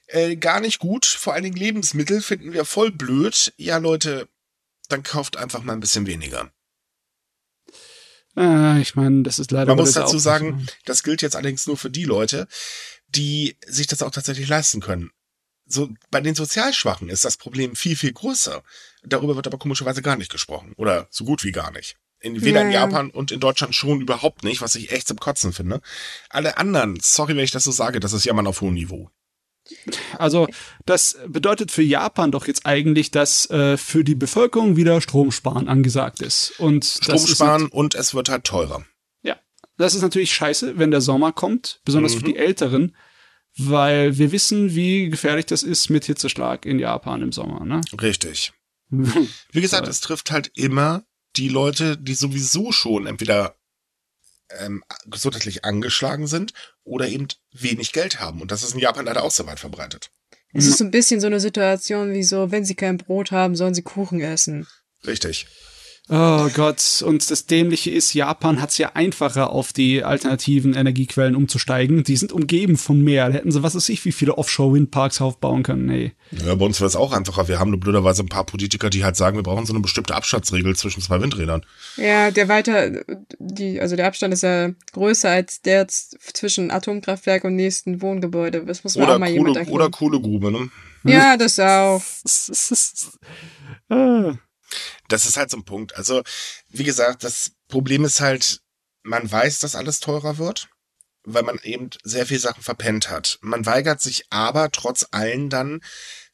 Äh, gar nicht gut. Vor allen Dingen Lebensmittel finden wir voll blöd. Ja, Leute, dann kauft einfach mal ein bisschen weniger. Äh, ich meine, das ist leider. Man muss dazu sagen, das gilt jetzt allerdings nur für die Leute, die sich das auch tatsächlich leisten können. So, bei den Sozialschwachen ist das Problem viel, viel größer. Darüber wird aber komischerweise gar nicht gesprochen. Oder so gut wie gar nicht. In, weder ja. in Japan und in Deutschland schon überhaupt nicht, was ich echt zum Kotzen finde. Alle anderen, sorry, wenn ich das so sage, das ist Jammern auf hohem Niveau. Also das bedeutet für Japan doch jetzt eigentlich, dass äh, für die Bevölkerung wieder Stromsparen angesagt ist. Und Stromsparen und es wird halt teurer. Ja, das ist natürlich scheiße, wenn der Sommer kommt, besonders mhm. für die Älteren, weil wir wissen, wie gefährlich das ist mit Hitzeschlag in Japan im Sommer. Ne? Richtig. Wie gesagt, es trifft halt immer die Leute, die sowieso schon entweder ähm, gesundheitlich angeschlagen sind oder eben wenig Geld haben. Und das ist in Japan leider auch sehr weit verbreitet. Es ist so ein bisschen so eine Situation wie so, wenn sie kein Brot haben, sollen sie Kuchen essen. Richtig. Oh Gott, und das Dämliche ist, Japan hat es ja einfacher, auf die alternativen Energiequellen umzusteigen. Die sind umgeben von Meer. Da hätten sie, was weiß ich, wie viele Offshore-Windparks aufbauen können. Nee. Ja, bei uns wäre es auch einfacher. Wir haben nur blöderweise ein paar Politiker, die halt sagen, wir brauchen so eine bestimmte Abstandsregel zwischen zwei Windrädern. Ja, der weiter, die, also der Abstand ist ja größer als der zwischen Atomkraftwerk und nächsten Wohngebäude. Das muss man oder auch mal Kohle, jemand erklären. Oder Kohlegrube, ne? Ja, das auch. ah das ist halt so ein Punkt. Also, wie gesagt, das Problem ist halt, man weiß, dass alles teurer wird, weil man eben sehr viel Sachen verpennt hat. Man weigert sich aber trotz allem dann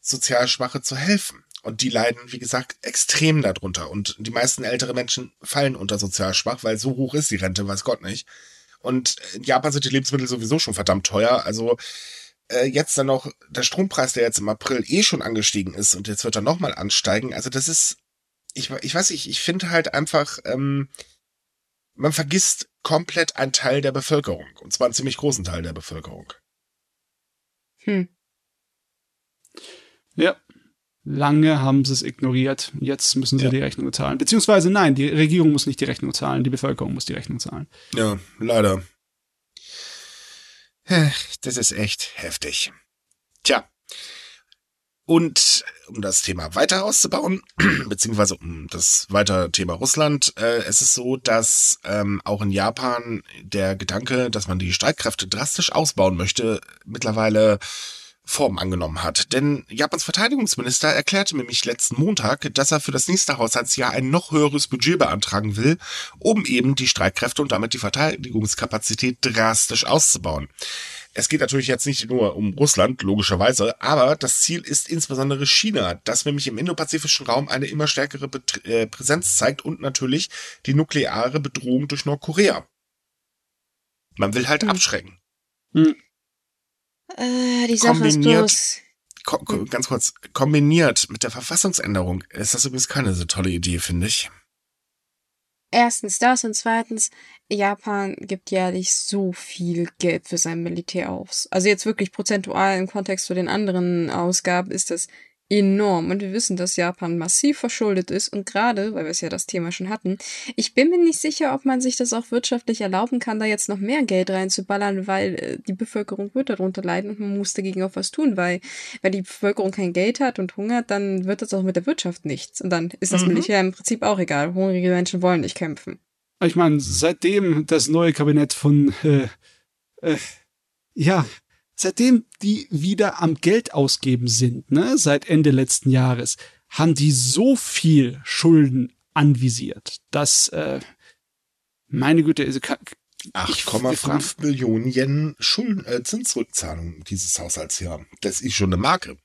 sozial Schwache zu helfen. Und die leiden, wie gesagt, extrem darunter. Und die meisten ältere Menschen fallen unter sozial schwach, weil so hoch ist die Rente, weiß Gott nicht. Und in Japan sind die Lebensmittel sowieso schon verdammt teuer. Also äh, jetzt dann noch der Strompreis, der jetzt im April eh schon angestiegen ist und jetzt wird er nochmal ansteigen. Also das ist ich, ich weiß nicht, ich finde halt einfach, ähm, man vergisst komplett einen Teil der Bevölkerung. Und zwar einen ziemlich großen Teil der Bevölkerung. Hm. Ja. Lange haben sie es ignoriert. Jetzt müssen sie ja. die Rechnung zahlen. Beziehungsweise nein, die Regierung muss nicht die Rechnung zahlen, die Bevölkerung muss die Rechnung zahlen. Ja, leider. Das ist echt heftig. Tja, und um das Thema weiter auszubauen, beziehungsweise um das weitere Thema Russland, äh, es ist so, dass ähm, auch in Japan der Gedanke, dass man die Streitkräfte drastisch ausbauen möchte, mittlerweile Form angenommen hat. Denn Japans Verteidigungsminister erklärte nämlich letzten Montag, dass er für das nächste Haushaltsjahr ein noch höheres Budget beantragen will, um eben die Streitkräfte und damit die Verteidigungskapazität drastisch auszubauen. Es geht natürlich jetzt nicht nur um Russland, logischerweise, aber das Ziel ist insbesondere China, das nämlich im indopazifischen Raum eine immer stärkere Bet äh, Präsenz zeigt und natürlich die nukleare Bedrohung durch Nordkorea. Man will halt hm. abschrecken. Hm. Äh, die Sache kombiniert, ist bloß. Ko ganz kurz, kombiniert mit der Verfassungsänderung ist das übrigens keine so tolle Idee, finde ich. Erstens das und zweitens, Japan gibt jährlich so viel Geld für sein Militär aus. Also jetzt wirklich prozentual im Kontext zu den anderen Ausgaben ist das enorm. Und wir wissen, dass Japan massiv verschuldet ist. Und gerade, weil wir es ja das Thema schon hatten, ich bin mir nicht sicher, ob man sich das auch wirtschaftlich erlauben kann, da jetzt noch mehr Geld reinzuballern, weil äh, die Bevölkerung wird darunter leiden und man muss dagegen auch was tun, weil wenn die Bevölkerung kein Geld hat und hungert, dann wird das auch mit der Wirtschaft nichts. Und dann ist das mhm. Militär im Prinzip auch egal. Hungrige Menschen wollen nicht kämpfen. Ich meine, seitdem das neue Kabinett von äh, äh, ja, seitdem die wieder am Geld ausgeben sind, ne, seit Ende letzten Jahres, haben die so viel Schulden anvisiert, dass, äh, meine Güte, also 8,5 Millionen Yen Schulden, äh, Zinsrückzahlung dieses Haushaltsjahr. Das ist schon eine Marke.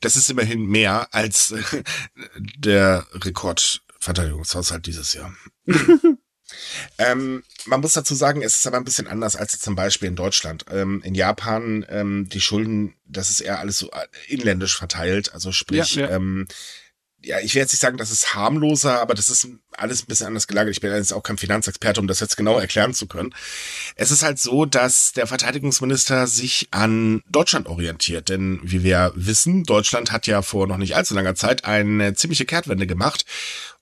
Das ist immerhin mehr als äh, der Rekordverteidigungshaushalt dieses Jahr. Ähm, man muss dazu sagen, es ist aber ein bisschen anders als zum Beispiel in Deutschland. Ähm, in Japan, ähm, die Schulden, das ist eher alles so äh, inländisch verteilt. Also sprich, ja, ja. Ähm, ja, ich will jetzt nicht sagen, das ist harmloser, aber das ist alles ein bisschen anders gelagert. Ich bin jetzt auch kein Finanzexperte, um das jetzt genau erklären zu können. Es ist halt so, dass der Verteidigungsminister sich an Deutschland orientiert. Denn wie wir wissen, Deutschland hat ja vor noch nicht allzu langer Zeit eine ziemliche Kehrtwende gemacht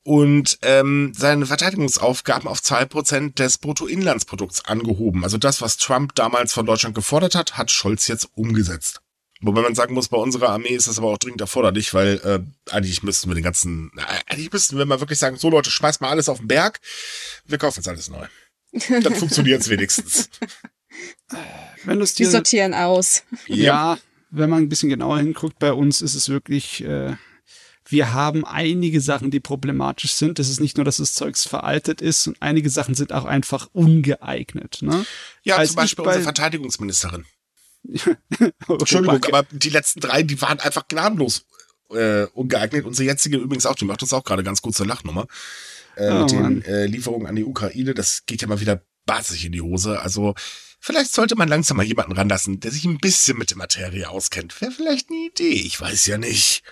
und ähm, seine Verteidigungsaufgaben auf zwei Prozent des Bruttoinlandsprodukts angehoben. Also das, was Trump damals von Deutschland gefordert hat, hat Scholz jetzt umgesetzt. Wobei man sagen muss, bei unserer Armee ist das aber auch dringend erforderlich, weil äh, eigentlich müssten wir den ganzen, eigentlich müssten wir mal wirklich sagen, so Leute, schmeißt mal alles auf den Berg, wir kaufen jetzt alles neu. Dann funktioniert es wenigstens. Wenn dir, wir sortieren aus. Ja, ja, wenn man ein bisschen genauer hinguckt, bei uns ist es wirklich äh, wir haben einige Sachen, die problematisch sind. Es ist nicht nur, dass das Zeugs veraltet ist, und einige Sachen sind auch einfach ungeeignet. Ne? Ja, Als zum Beispiel unsere Verteidigungsministerin. Entschuldigung, aber die letzten drei, die waren einfach gnadenlos äh, ungeeignet. Unsere jetzige übrigens auch, die macht uns auch gerade ganz gut zur Lachnummer. Äh, oh, mit den äh, Lieferungen an die Ukraine, das geht ja mal wieder basig in die Hose. Also vielleicht sollte man langsam mal jemanden ranlassen, der sich ein bisschen mit der Materie auskennt. Wäre vielleicht eine Idee, ich weiß ja nicht.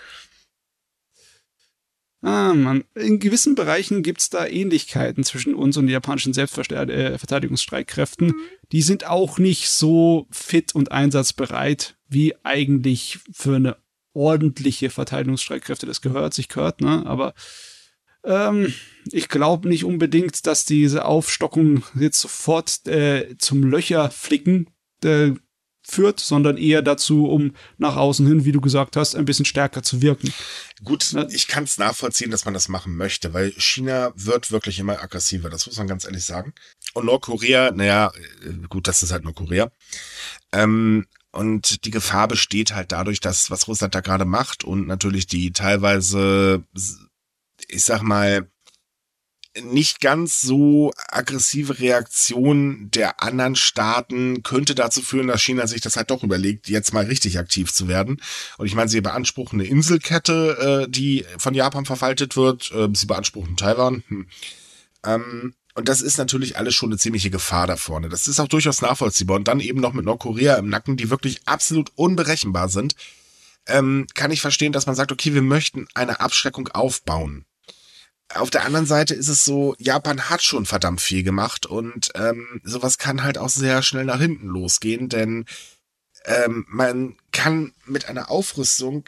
Ah, man. In gewissen Bereichen gibt's da Ähnlichkeiten zwischen uns und den japanischen Selbstverteidigungsstreitkräften. Mhm. Die sind auch nicht so fit und einsatzbereit, wie eigentlich für eine ordentliche Verteidigungsstreitkräfte das gehört, sich gehört, ne? Aber ähm, ich glaube nicht unbedingt, dass diese Aufstockung jetzt sofort äh, zum Löcher flicken äh, führt, sondern eher dazu, um nach außen hin, wie du gesagt hast, ein bisschen stärker zu wirken. Gut, ich kann es nachvollziehen, dass man das machen möchte, weil China wird wirklich immer aggressiver, das muss man ganz ehrlich sagen. Und Nordkorea, naja, äh, gut, das ist halt Nordkorea. Ähm, und die Gefahr besteht halt dadurch, dass was Russland da gerade macht und natürlich die teilweise, ich sag mal, nicht ganz so aggressive Reaktion der anderen Staaten könnte dazu führen, dass China sich das halt doch überlegt, jetzt mal richtig aktiv zu werden. Und ich meine, sie beanspruchen eine Inselkette, äh, die von Japan verwaltet wird. Äh, sie beanspruchen Taiwan. Hm. Ähm, und das ist natürlich alles schon eine ziemliche Gefahr da vorne. Das ist auch durchaus nachvollziehbar. Und dann eben noch mit Nordkorea im Nacken, die wirklich absolut unberechenbar sind, ähm, kann ich verstehen, dass man sagt, okay, wir möchten eine Abschreckung aufbauen auf der anderen Seite ist es so, Japan hat schon verdammt viel gemacht und ähm, sowas kann halt auch sehr schnell nach hinten losgehen, denn ähm, man kann mit einer Aufrüstung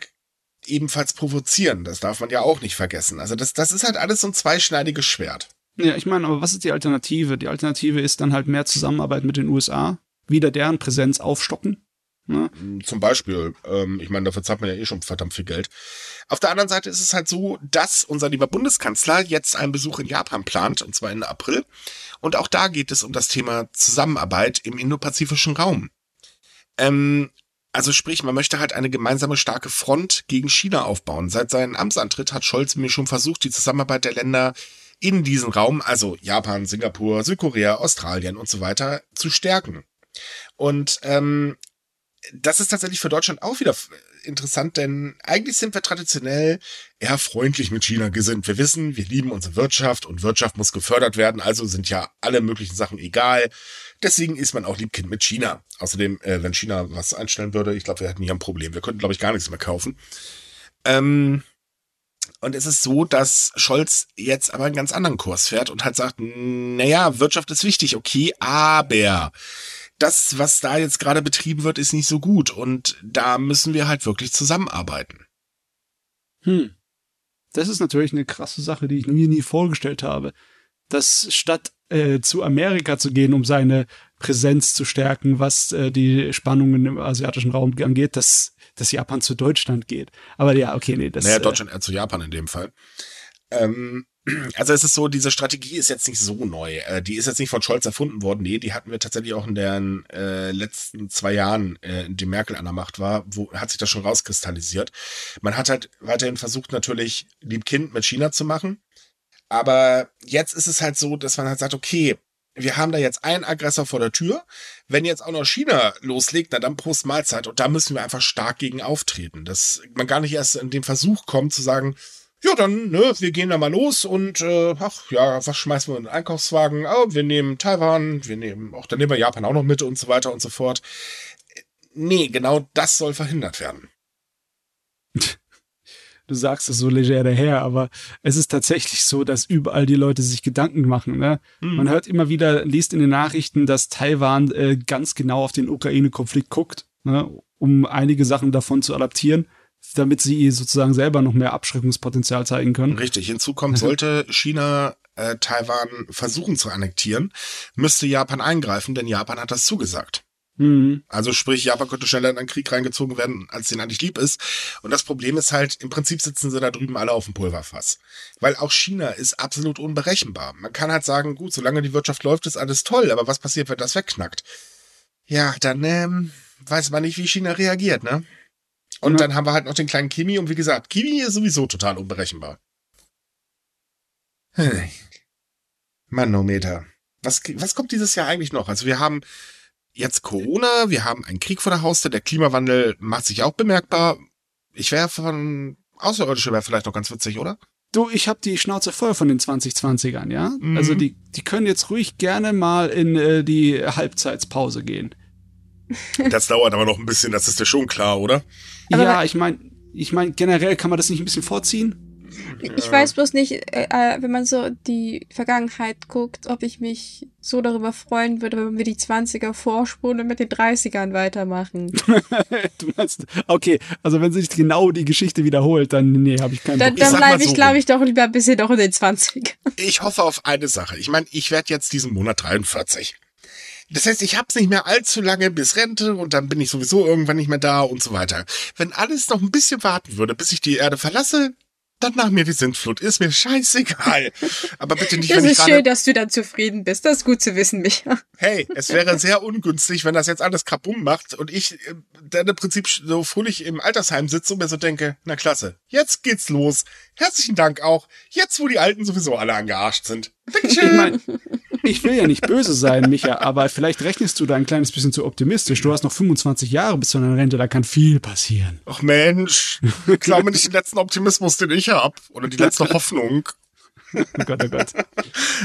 ebenfalls provozieren. Das darf man ja auch nicht vergessen. Also das, das ist halt alles so ein zweischneidiges Schwert. Ja, ich meine, aber was ist die Alternative? Die Alternative ist dann halt mehr Zusammenarbeit mit den USA, wieder deren Präsenz aufstocken. Ne? Zum Beispiel, ähm, ich meine, dafür zahlt man ja eh schon verdammt viel Geld. Auf der anderen Seite ist es halt so, dass unser lieber Bundeskanzler jetzt einen Besuch in Japan plant, und zwar Ende April. Und auch da geht es um das Thema Zusammenarbeit im indopazifischen Raum. Ähm, also sprich, man möchte halt eine gemeinsame starke Front gegen China aufbauen. Seit seinem Amtsantritt hat Scholz mir schon versucht, die Zusammenarbeit der Länder in diesem Raum, also Japan, Singapur, Südkorea, Australien und so weiter, zu stärken. Und ähm, das ist tatsächlich für Deutschland auch wieder interessant, denn eigentlich sind wir traditionell eher freundlich mit China gesinnt. Wir wissen, wir lieben unsere Wirtschaft und Wirtschaft muss gefördert werden, also sind ja alle möglichen Sachen egal. Deswegen ist man auch Liebkind mit China. Außerdem, äh, wenn China was einstellen würde, ich glaube, wir hätten hier ein Problem. Wir könnten, glaube ich, gar nichts mehr kaufen. Ähm, Und es ist so, dass Scholz jetzt aber einen ganz anderen Kurs fährt und halt sagt, naja, Wirtschaft ist wichtig, okay, aber das, was da jetzt gerade betrieben wird, ist nicht so gut. Und da müssen wir halt wirklich zusammenarbeiten. Hm. Das ist natürlich eine krasse Sache, die ich mir nie vorgestellt habe. Dass statt äh, zu Amerika zu gehen, um seine Präsenz zu stärken, was äh, die Spannungen im asiatischen Raum angeht, dass, dass Japan zu Deutschland geht. Aber ja, okay, nee, das Naja, Deutschland eher zu Japan in dem Fall. Ähm, also es ist so, diese Strategie ist jetzt nicht so neu. Äh, die ist jetzt nicht von Scholz erfunden worden. Nee, die hatten wir tatsächlich auch in den äh, letzten zwei Jahren, äh, in dem Merkel an der Macht war, wo hat sich das schon rauskristallisiert. Man hat halt weiterhin versucht, natürlich lieb Kind mit China zu machen. Aber jetzt ist es halt so, dass man halt sagt, okay, wir haben da jetzt einen Aggressor vor der Tür. Wenn jetzt auch noch China loslegt, na dann Prost Mahlzeit. Und da müssen wir einfach stark gegen auftreten. Dass man gar nicht erst in den Versuch kommt zu sagen, ja, dann, ne, wir gehen da mal los und, äh, ach, ja, was schmeißen wir in den Einkaufswagen? Oh, wir nehmen Taiwan, wir nehmen, auch, dann nehmen wir Japan auch noch mit und so weiter und so fort. Nee, genau das soll verhindert werden. Du sagst es so leger daher, aber es ist tatsächlich so, dass überall die Leute sich Gedanken machen. Ne? Mhm. Man hört immer wieder, liest in den Nachrichten, dass Taiwan äh, ganz genau auf den Ukraine-Konflikt guckt, ne? um einige Sachen davon zu adaptieren damit sie sozusagen selber noch mehr Abschreckungspotenzial zeigen können. Richtig. Hinzu kommt, sollte China äh, Taiwan versuchen zu annektieren, müsste Japan eingreifen, denn Japan hat das zugesagt. Mhm. Also sprich, Japan könnte schneller in einen Krieg reingezogen werden, als denen eigentlich lieb ist. Und das Problem ist halt, im Prinzip sitzen sie da drüben alle auf dem Pulverfass. Weil auch China ist absolut unberechenbar. Man kann halt sagen, gut, solange die Wirtschaft läuft, ist alles toll, aber was passiert, wenn das wegknackt? Ja, dann ähm, weiß man nicht, wie China reagiert, ne? Und ja. dann haben wir halt noch den kleinen Kimi und wie gesagt, Kimi ist sowieso total unberechenbar. Hey. Manometer. Was, was kommt dieses Jahr eigentlich noch? Also wir haben jetzt Corona, wir haben einen Krieg vor der Haustür, der Klimawandel macht sich auch bemerkbar. Ich wäre von Außerirdische wäre vielleicht noch ganz witzig, oder? Du, ich habe die Schnauze voll von den 2020ern, ja? Mhm. Also die, die können jetzt ruhig gerne mal in äh, die Halbzeitspause gehen. Das dauert aber noch ein bisschen, das ist dir schon klar, oder? Aber ja, ich meine, ich mein, generell kann man das nicht ein bisschen vorziehen? Ich weiß bloß nicht, äh, äh, wenn man so die Vergangenheit guckt, ob ich mich so darüber freuen würde, wenn wir die 20er vorspulen und mit den 30ern weitermachen. du meinst, okay, also wenn sich genau die Geschichte wiederholt, dann nee, habe ich keinen Dann, dann bleibe ich, so glaube ich, doch lieber ein bisschen noch in den 20ern. Ich hoffe auf eine Sache. Ich meine, ich werde jetzt diesen Monat 43. Das heißt, ich hab's nicht mehr allzu lange bis Rente und dann bin ich sowieso irgendwann nicht mehr da und so weiter. Wenn alles noch ein bisschen warten würde, bis ich die Erde verlasse, dann nach mir die Sintflut. Ist mir scheißegal. Aber bitte nicht, das wenn ich Das ist schön, dass du dann zufrieden bist. Das ist gut zu wissen, Micha. Hey, es wäre sehr ungünstig, wenn das jetzt alles kaputt macht und ich äh, dann im Prinzip so fröhlich im Altersheim sitze und mir so denke, na klasse, jetzt geht's los. Herzlichen Dank auch. Jetzt, wo die Alten sowieso alle angearscht sind. Dankeschön. Ich, will ja nicht böse sein, Micha, aber vielleicht rechnest du da ein kleines bisschen zu optimistisch. Du hast noch 25 Jahre bis zu deiner Rente, da kann viel passieren. Ach Mensch, glaub mir nicht den letzten Optimismus, den ich hab. Oder die letzte Hoffnung. Oh Gott, oh Gott.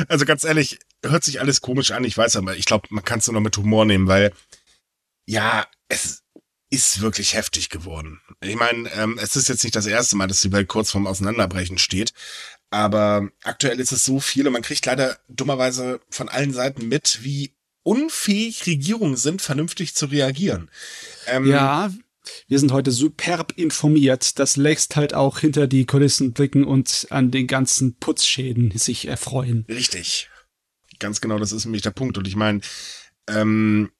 Also ganz ehrlich, hört sich alles komisch an, ich weiß aber, ich glaube, man kann es nur noch mit Humor nehmen, weil ja, es ist wirklich heftig geworden. Ich meine, ähm, es ist jetzt nicht das erste Mal, dass die Welt kurz vorm Auseinanderbrechen steht, aber aktuell ist es so viel und man kriegt leider dummerweise von allen Seiten mit, wie unfähig Regierungen sind, vernünftig zu reagieren. Ähm, ja, wir sind heute superb informiert. Das lässt halt auch hinter die Kulissen blicken und an den ganzen Putzschäden sich erfreuen. Richtig. Ganz genau, das ist nämlich der Punkt. Und ich meine, ähm,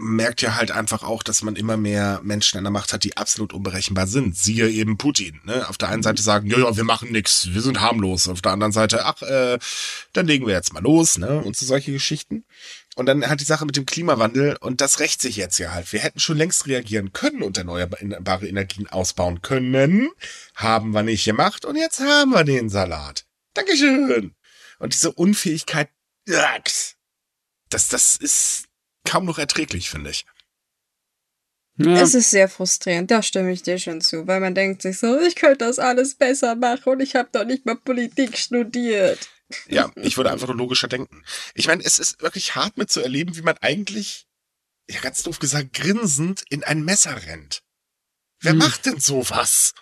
merkt ja halt einfach auch, dass man immer mehr Menschen an der Macht hat, die absolut unberechenbar sind. Siehe eben Putin. Ne? Auf der einen Seite sagen, ja, ja, wir machen nix, wir sind harmlos. Auf der anderen Seite, ach, äh, dann legen wir jetzt mal los, ne? Und so solche Geschichten. Und dann hat die Sache mit dem Klimawandel und das rächt sich jetzt ja halt. Wir hätten schon längst reagieren können und erneuerbare Energien ausbauen können. Haben wir nicht gemacht und jetzt haben wir den Salat. Dankeschön. Und diese Unfähigkeit, das, das ist kaum noch erträglich, finde ich. Ja. Es ist sehr frustrierend, da stimme ich dir schon zu, weil man denkt sich so, ich könnte das alles besser machen und ich habe doch nicht mal Politik studiert. Ja, ich würde einfach nur logischer denken. Ich meine, es ist wirklich hart mitzuerleben, wie man eigentlich, ja ganz doof gesagt, grinsend in ein Messer rennt. Wer hm. macht denn sowas?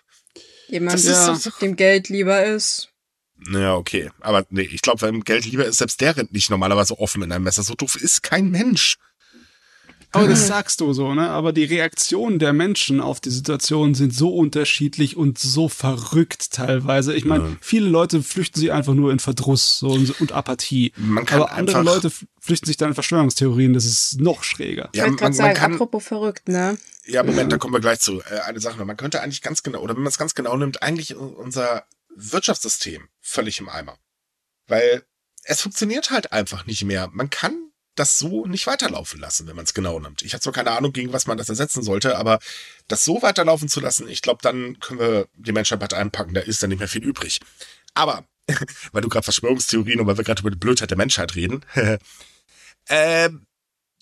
Jemand, Das der ist so- dem Geld lieber ist. Ja, okay. Aber nee, ich glaube, wenn Geld lieber ist, selbst der rennt nicht normalerweise offen in einem Messer. So doof ist kein Mensch. Aber das sagst du so, ne? Aber die Reaktionen der Menschen auf die Situation sind so unterschiedlich und so verrückt teilweise. Ich meine, Ja. viele Leute flüchten sich einfach nur in Verdruss so, und, und Apathie. Man kann Aber andere Leute flüchten sich dann in Verschwörungstheorien. Das ist noch schräger. Ich Ja, wollte man, gerade man sagen, kann, apropos verrückt, ne? ja, Moment, da kommen wir gleich zu. Äh, eine Sache noch. Man könnte eigentlich ganz genau, oder wenn man es ganz genau nimmt, eigentlich unser Wirtschaftssystem völlig im Eimer. Weil es funktioniert halt einfach nicht mehr. Man kann das so nicht weiterlaufen lassen, wenn man es genau nimmt. Ich habe zwar keine Ahnung, gegen was man das ersetzen sollte, aber das so weiterlaufen zu lassen, ich glaube, dann können wir die Menschheit einpacken, da ist dann nicht mehr viel übrig. Aber, weil du gerade Verschwörungstheorien und weil wir gerade über die Blödheit der Menschheit reden, ähm,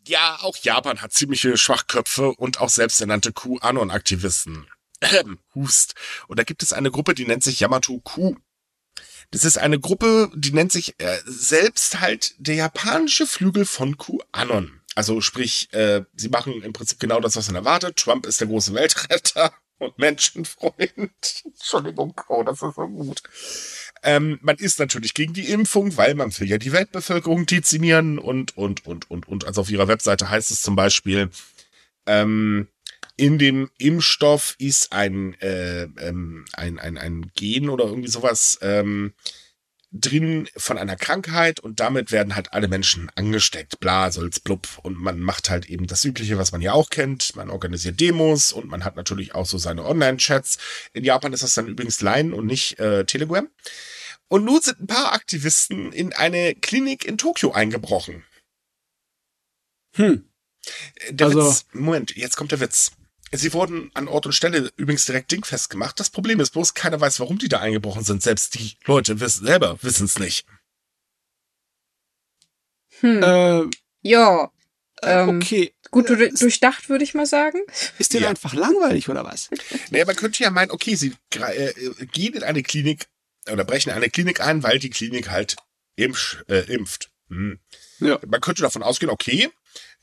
ja, auch Japan hat ziemliche Schwachköpfe und auch selbsternannte QAnon-Aktivisten. Hust. Und da gibt es eine Gruppe, die nennt sich Yamato Q. Das ist eine Gruppe, die nennt sich äh, selbst halt der japanische Flügel von QAnon. Also sprich, äh, sie machen im Prinzip genau das, was man erwartet. Trump ist der große Weltretter und Menschenfreund. Entschuldigung, oh, das ist so gut. Ähm, man ist natürlich gegen die Impfung, weil man will ja die Weltbevölkerung dezimieren und, und, und, und, und. Also auf ihrer Webseite heißt es zum Beispiel, ähm, in dem Impfstoff ist ein, äh, ähm, ein, ein, ein Gen oder irgendwie sowas ähm, drin von einer Krankheit und damit werden halt alle Menschen angesteckt. Bla, soll's blub. Und man macht halt eben das Übliche, was man ja auch kennt. Man organisiert Demos und man hat natürlich auch so seine Online-Chats. In Japan ist das dann übrigens Line und nicht äh, Telegram. Und nun sind ein paar Aktivisten in eine Klinik in Tokio eingebrochen. Hm. Der Also- Witz, Moment, jetzt kommt der Witz. Sie wurden an Ort und Stelle übrigens direkt dingfest gemacht. Das Problem ist bloß, keiner weiß, warum die da eingebrochen sind. Selbst die Leute wissen selber wissen es nicht. Hm. Äh, ja. äh, Ähm, okay. Gut Äh, du- durchdacht, würde ich mal sagen. Ist denen Ja. einfach langweilig oder was? Naja, man könnte ja meinen, okay, sie äh, äh, gehen in eine Klinik oder brechen in eine Klinik ein, weil die Klinik halt impf, äh, impft. Hm. Ja. Man könnte davon ausgehen, okay,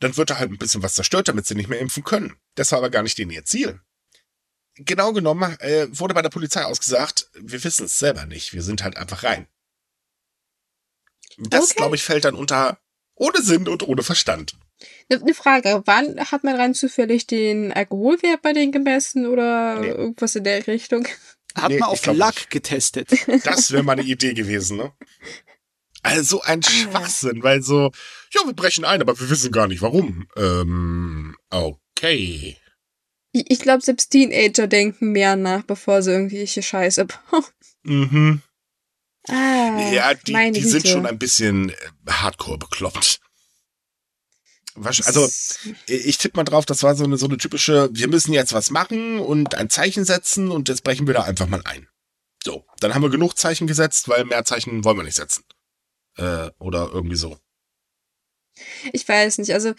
dann wird da halt ein bisschen was zerstört, damit sie nicht mehr impfen können. Das war aber gar nicht denen ihr Ziel. Genau genommen äh, wurde bei der Polizei ausgesagt, wir wissen es selber nicht, wir sind halt einfach rein. Das, Okay. glaube ich, fällt dann unter ohne Sinn und ohne Verstand. Eine ne Frage, wann hat man rein zufällig den Alkoholwert bei denen gemessen oder Nee. irgendwas in der Richtung? Hat Nee, man auf Lack nicht. getestet. Das wäre meine Idee gewesen, ne? Also ein Ah. Schwachsinn, weil so, ja, wir brechen ein, aber wir wissen gar nicht warum. Ähm, okay. Ich, ich glaube, selbst Teenager denken mehr nach, bevor sie irgendwelche Scheiße bauen. Mhm. Ah, ja, die, meine die sind schon ein bisschen äh, hardcore bekloppt. Also, ich tippe mal drauf, das war so eine, so eine typische, wir müssen jetzt was machen und ein Zeichen setzen und jetzt brechen wir da einfach mal ein. So, dann haben wir genug Zeichen gesetzt, weil mehr Zeichen wollen wir nicht setzen. Äh, oder irgendwie so. Ich weiß nicht, also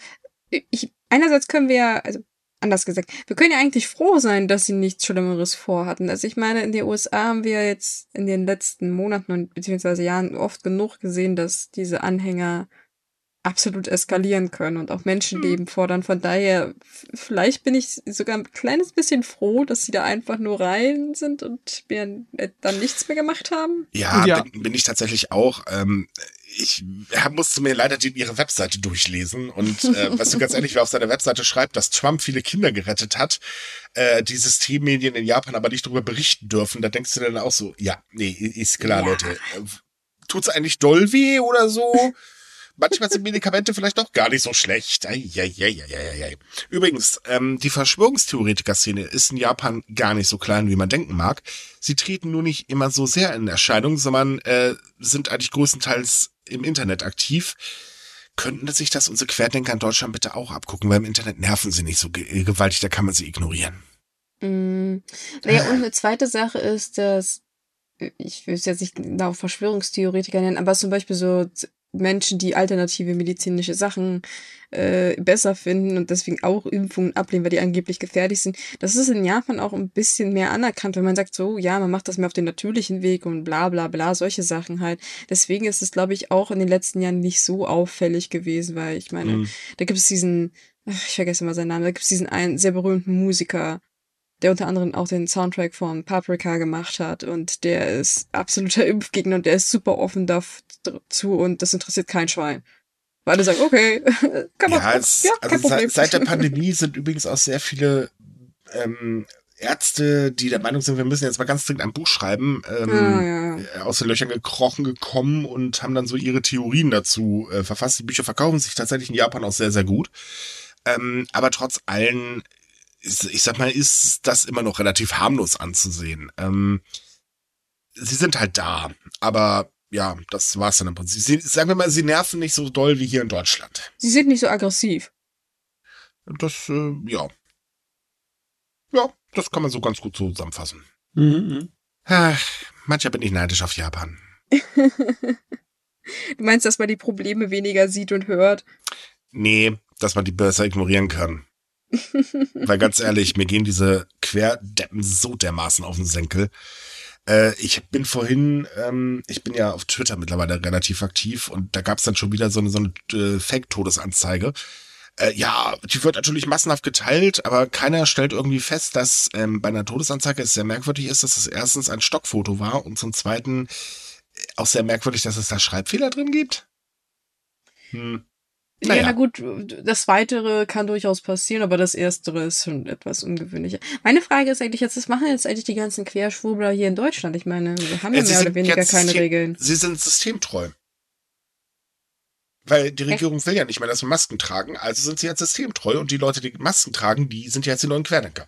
ich, einerseits können wir ja, also anders gesagt, wir können ja eigentlich froh sein, dass sie nichts Schlimmeres vorhatten. Also ich meine, in den USA haben wir jetzt in den letzten Monaten und beziehungsweise Jahren oft genug gesehen, dass diese Anhänger absolut eskalieren können und auch Menschenleben fordern. Von daher, vielleicht bin ich sogar ein kleines bisschen froh, dass sie da einfach nur rein sind und mir äh, dann nichts mehr gemacht haben. Ja, Ja. Bin, bin ich tatsächlich auch. Ähm, ich musste mir leider die, ihre Webseite durchlesen und äh, weißt du ganz ehrlich, wer auf seiner Webseite schreibt, dass Trump viele Kinder gerettet hat, äh, die Systemmedien in Japan aber nicht darüber berichten dürfen, da denkst du dann auch so, ja, nee, ist klar, Ja. Leute. Tut's eigentlich doll weh oder so? Manchmal sind Medikamente vielleicht doch gar nicht so schlecht. Eieieiei. Übrigens, ähm, die Verschwörungstheoretiker-Szene ist in Japan gar nicht so klein, wie man denken mag. Sie treten nur nicht immer so sehr in Erscheinung, sondern äh, sind eigentlich größtenteils im Internet aktiv. Könnten sich das unsere Querdenker in Deutschland bitte auch abgucken, weil im Internet nerven sie nicht so ge gewaltig, da kann man sie ignorieren. Mm, naja, und eine zweite Sache ist, dass ich will es jetzt nicht genau Verschwörungstheoretiker nennen, aber zum Beispiel so Menschen, die alternative medizinische Sachen äh, besser finden und deswegen auch Impfungen ablehnen, weil die angeblich gefährlich sind. Das ist in Japan auch ein bisschen mehr anerkannt, wenn man sagt, so, ja, man macht das mehr auf den natürlichen Weg und bla bla bla, solche Sachen halt. Deswegen ist es, glaube ich, auch in den letzten Jahren nicht so auffällig gewesen, weil ich meine, Mhm. da gibt es diesen, ach, ich vergesse mal seinen Namen, da gibt es diesen einen sehr berühmten Musiker, der unter anderem auch den Soundtrack von Paprika gemacht hat und der ist absoluter Impfgegner und der ist super offen dazu und das interessiert kein Schwein. Weil alle sagen, okay, kann man, ja, es, ja kein also Problem. Seit, seit der Pandemie sind übrigens auch sehr viele ähm, Ärzte, die der Meinung sind, wir müssen jetzt mal ganz dringend ein Buch schreiben, ähm, ah, ja, ja. aus den Löchern gekrochen gekommen und haben dann so ihre Theorien dazu äh, verfasst. Die Bücher verkaufen sich tatsächlich in Japan auch sehr, sehr gut. Ähm, aber trotz allen, ich sag mal, ist das immer noch relativ harmlos anzusehen. Ähm, sie sind halt da, aber ja, das war's dann im Prinzip. Sie, sagen wir mal, sie nerven nicht so doll wie hier in Deutschland. Sie sind nicht so aggressiv. Das, äh, ja. Ja, das kann man so ganz gut zusammenfassen. Mhm. Ach, mancher bin ich neidisch auf Japan. du meinst, dass man die Probleme weniger sieht und hört? Nee, dass man die besser ignorieren kann. Weil ganz ehrlich, mir gehen diese Querdeppen so dermaßen auf den Senkel. Äh, ich bin vorhin, ähm, ich bin ja auf Twitter mittlerweile relativ aktiv und da gab es dann schon wieder so eine, so eine äh, Fake-Todesanzeige äh, ja, die wird natürlich massenhaft geteilt, aber keiner stellt irgendwie fest, dass ähm, bei einer Todesanzeige es sehr merkwürdig ist, dass es erstens ein Stockfoto war und zum zweiten äh, auch sehr merkwürdig, dass es da Schreibfehler drin gibt. Hm. Naja. Ja, na gut, das Weitere kann durchaus passieren, aber das Erstere ist schon etwas ungewöhnlicher. Meine Frage ist eigentlich jetzt, was machen jetzt eigentlich die ganzen Querschwurbler hier in Deutschland? Ich meine, wir haben ja äh, mehr oder weniger keine Regeln. Sie sind systemtreu. Weil die Regierung will ja nicht mehr, dass wir Masken tragen, also sind sie jetzt systemtreu und die Leute, die Masken tragen, die sind jetzt die neuen Querdenker.